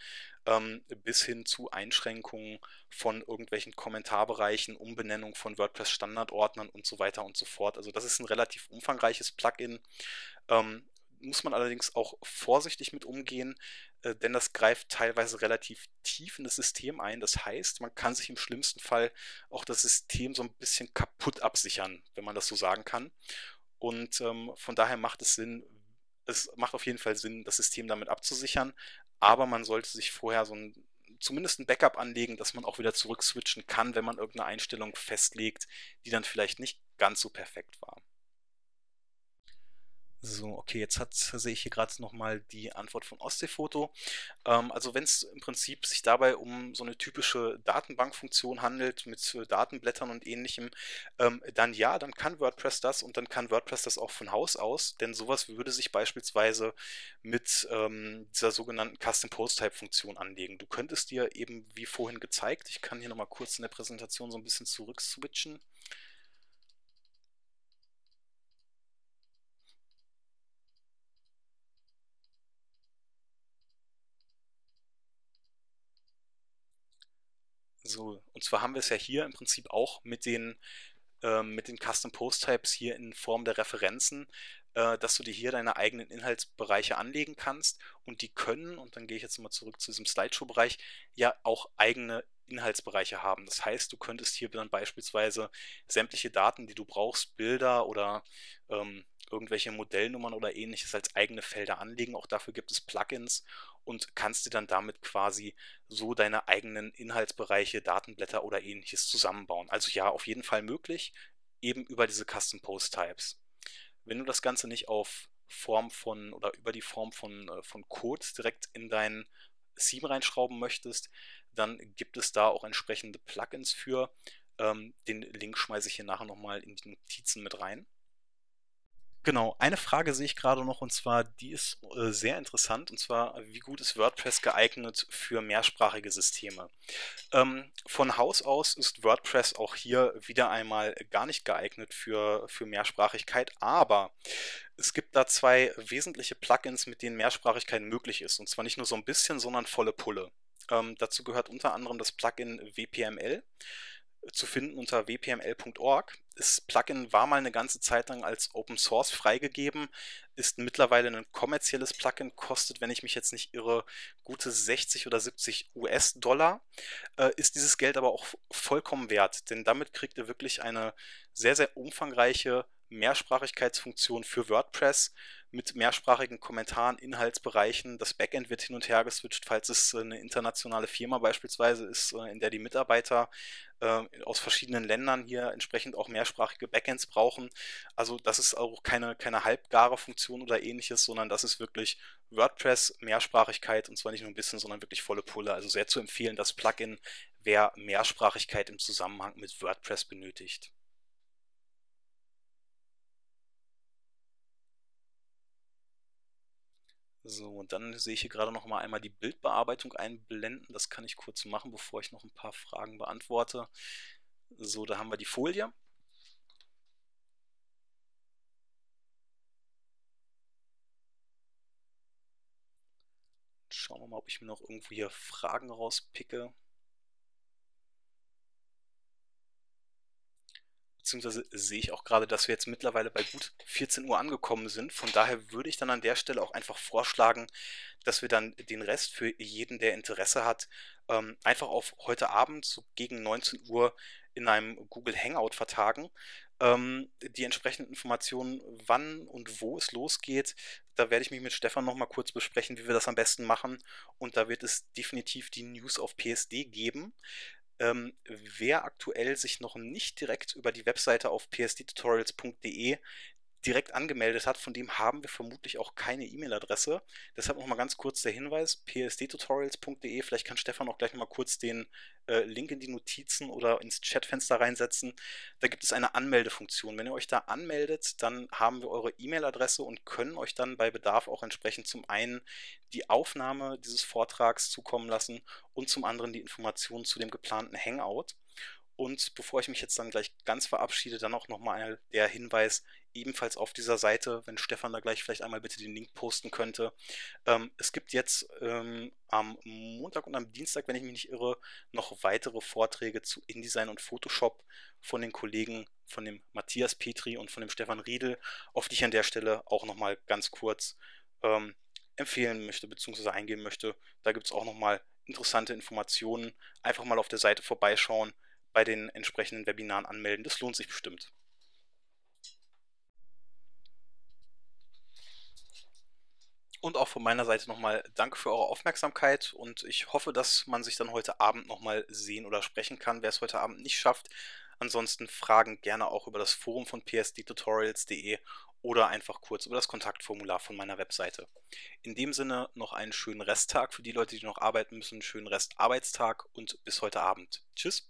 ähm, bis hin zu Einschränkungen von irgendwelchen Kommentarbereichen, Umbenennung von WordPress-Standardordnern und so weiter und so fort. Also das ist ein relativ umfangreiches Plugin. Ähm, muss man allerdings auch vorsichtig mit umgehen, äh, denn das greift teilweise relativ tief in das System ein. Das heißt, man kann sich im schlimmsten Fall auch das System so ein bisschen kaputt absichern, wenn man das so sagen kann. Und ähm, von daher macht es Sinn, es macht auf jeden Fall Sinn, das System damit abzusichern, aber man sollte sich vorher so ein zumindest ein Backup anlegen, dass man auch wieder zurück switchen kann, wenn man irgendeine Einstellung festlegt, die dann vielleicht nicht ganz so perfekt war. So, okay, jetzt hat, sehe ich hier gerade nochmal die Antwort von Ostseefoto. Ähm, also wenn es im Prinzip sich dabei um so eine typische Datenbankfunktion handelt mit äh, Datenblättern und ähnlichem, ähm, dann ja, dann kann WordPress das und dann kann WordPress das auch von Haus aus, denn sowas würde sich beispielsweise mit ähm, dieser sogenannten Custom Post Type Funktion anlegen. Du könntest dir eben, wie vorhin gezeigt, ich kann hier nochmal kurz in der Präsentation so ein bisschen zurück switchen. So, und zwar haben wir es ja hier im Prinzip auch mit den, ähm, mit den Custom Post Types hier in Form der Referenzen, äh, dass du dir hier deine eigenen Inhaltsbereiche anlegen kannst und die können, und dann gehe ich jetzt mal zurück zu diesem Slideshow-Bereich, ja auch eigene Inhaltsbereiche haben. Das heißt, du könntest hier dann beispielsweise sämtliche Daten, die du brauchst, Bilder oder ähm, irgendwelche Modellnummern oder ähnliches als eigene Felder anlegen. Auch dafür gibt es Plugins und kannst dir dann damit quasi so deine eigenen Inhaltsbereiche, Datenblätter oder ähnliches zusammenbauen. Also ja, auf jeden Fall möglich, eben über diese Custom Post Types. Wenn du das Ganze nicht auf Form von oder über die Form von, äh, von Code direkt in dein Theme reinschrauben möchtest, dann gibt es da auch entsprechende Plugins für. Ähm, den Link schmeiße ich hier nachher nochmal in die Notizen mit rein. Genau, eine Frage sehe ich gerade noch und zwar, die ist äh, sehr interessant und zwar, wie gut ist WordPress geeignet für mehrsprachige Systeme? Ähm, von Haus aus ist WordPress auch hier wieder einmal gar nicht geeignet für, für Mehrsprachigkeit, aber es gibt da zwei wesentliche Plugins, mit denen Mehrsprachigkeit möglich ist und zwar nicht nur so ein bisschen, sondern volle Pulle. Ähm, dazu gehört unter anderem das Plugin WPML zu finden unter wpml.org. Das Plugin war mal eine ganze Zeit lang als Open Source freigegeben, ist mittlerweile ein kommerzielles Plugin, kostet, wenn ich mich jetzt nicht irre, gute 60 oder 70 US-Dollar, äh, ist dieses Geld aber auch vollkommen wert, denn damit kriegt ihr wirklich eine sehr, sehr umfangreiche Mehrsprachigkeitsfunktion für WordPress mit mehrsprachigen Kommentaren, Inhaltsbereichen. Das Backend wird hin und her geswitcht, falls es eine internationale Firma beispielsweise ist, äh, in der die Mitarbeiter äh, aus verschiedenen Ländern hier entsprechend auch mehrsprachige Backends brauchen. Also das ist auch keine, keine halbgare Funktion oder ähnliches, sondern das ist wirklich WordPress Mehrsprachigkeit und zwar nicht nur ein bisschen, sondern wirklich volle Pulle. Also sehr zu empfehlen, das Plugin, wer Mehrsprachigkeit im Zusammenhang mit WordPress benötigt. So, und dann sehe ich hier gerade noch mal einmal die Bildbearbeitung einblenden. Das kann ich kurz machen, bevor ich noch ein paar Fragen beantworte. So, da haben wir die Folie. Schauen wir mal, ob ich mir noch irgendwo hier Fragen rauspicke. Beziehungsweise sehe ich auch gerade, dass wir jetzt mittlerweile bei gut 14 Uhr angekommen sind. Von daher würde ich dann an der Stelle auch einfach vorschlagen, dass wir dann den Rest für jeden, der Interesse hat, ähm, einfach auf heute Abend so gegen 19 Uhr in einem Google Hangout vertagen. Ähm, die entsprechenden Informationen, wann und wo es losgeht, da werde ich mich mit Stefan nochmal kurz besprechen, wie wir das am besten machen. Und da wird es definitiv die News auf PSD geben. Ähm, wer aktuell sich noch nicht direkt über die Webseite auf psdtutorials.de direkt angemeldet hat, von dem haben wir vermutlich auch keine E-Mail-Adresse. Deshalb nochmal ganz kurz der Hinweis, psdtutorials.de, vielleicht kann Stefan auch gleich mal kurz den äh, Link in die Notizen oder ins Chatfenster reinsetzen. Da gibt es eine Anmeldefunktion. Wenn ihr euch da anmeldet, dann haben wir eure E-Mail-Adresse und können euch dann bei Bedarf auch entsprechend zum einen die Aufnahme dieses Vortrags zukommen lassen und zum anderen die Informationen zu dem geplanten Hangout. Und bevor ich mich jetzt dann gleich ganz verabschiede, dann auch nochmal der Hinweis, ebenfalls auf dieser Seite, wenn Stefan da gleich vielleicht einmal bitte den Link posten könnte. Ähm, es gibt jetzt ähm, am Montag und am Dienstag, wenn ich mich nicht irre, noch weitere Vorträge zu InDesign und Photoshop von den Kollegen von dem Matthias Petri und von dem Stefan Riedel, auf die ich an der Stelle auch nochmal ganz kurz ähm, empfehlen möchte bzw. eingehen möchte. Da gibt es auch nochmal interessante Informationen. Einfach mal auf der Seite vorbeischauen bei den entsprechenden Webinaren anmelden. Das lohnt sich bestimmt. Und auch von meiner Seite nochmal danke für eure Aufmerksamkeit und ich hoffe, dass man sich dann heute Abend nochmal sehen oder sprechen kann, wer es heute Abend nicht schafft. Ansonsten Fragen gerne auch über das Forum von psdtutorials.de oder einfach kurz über das Kontaktformular von meiner Webseite. In dem Sinne noch einen schönen Resttag für die Leute, die noch arbeiten müssen, einen schönen Restarbeitstag und bis heute Abend. Tschüss.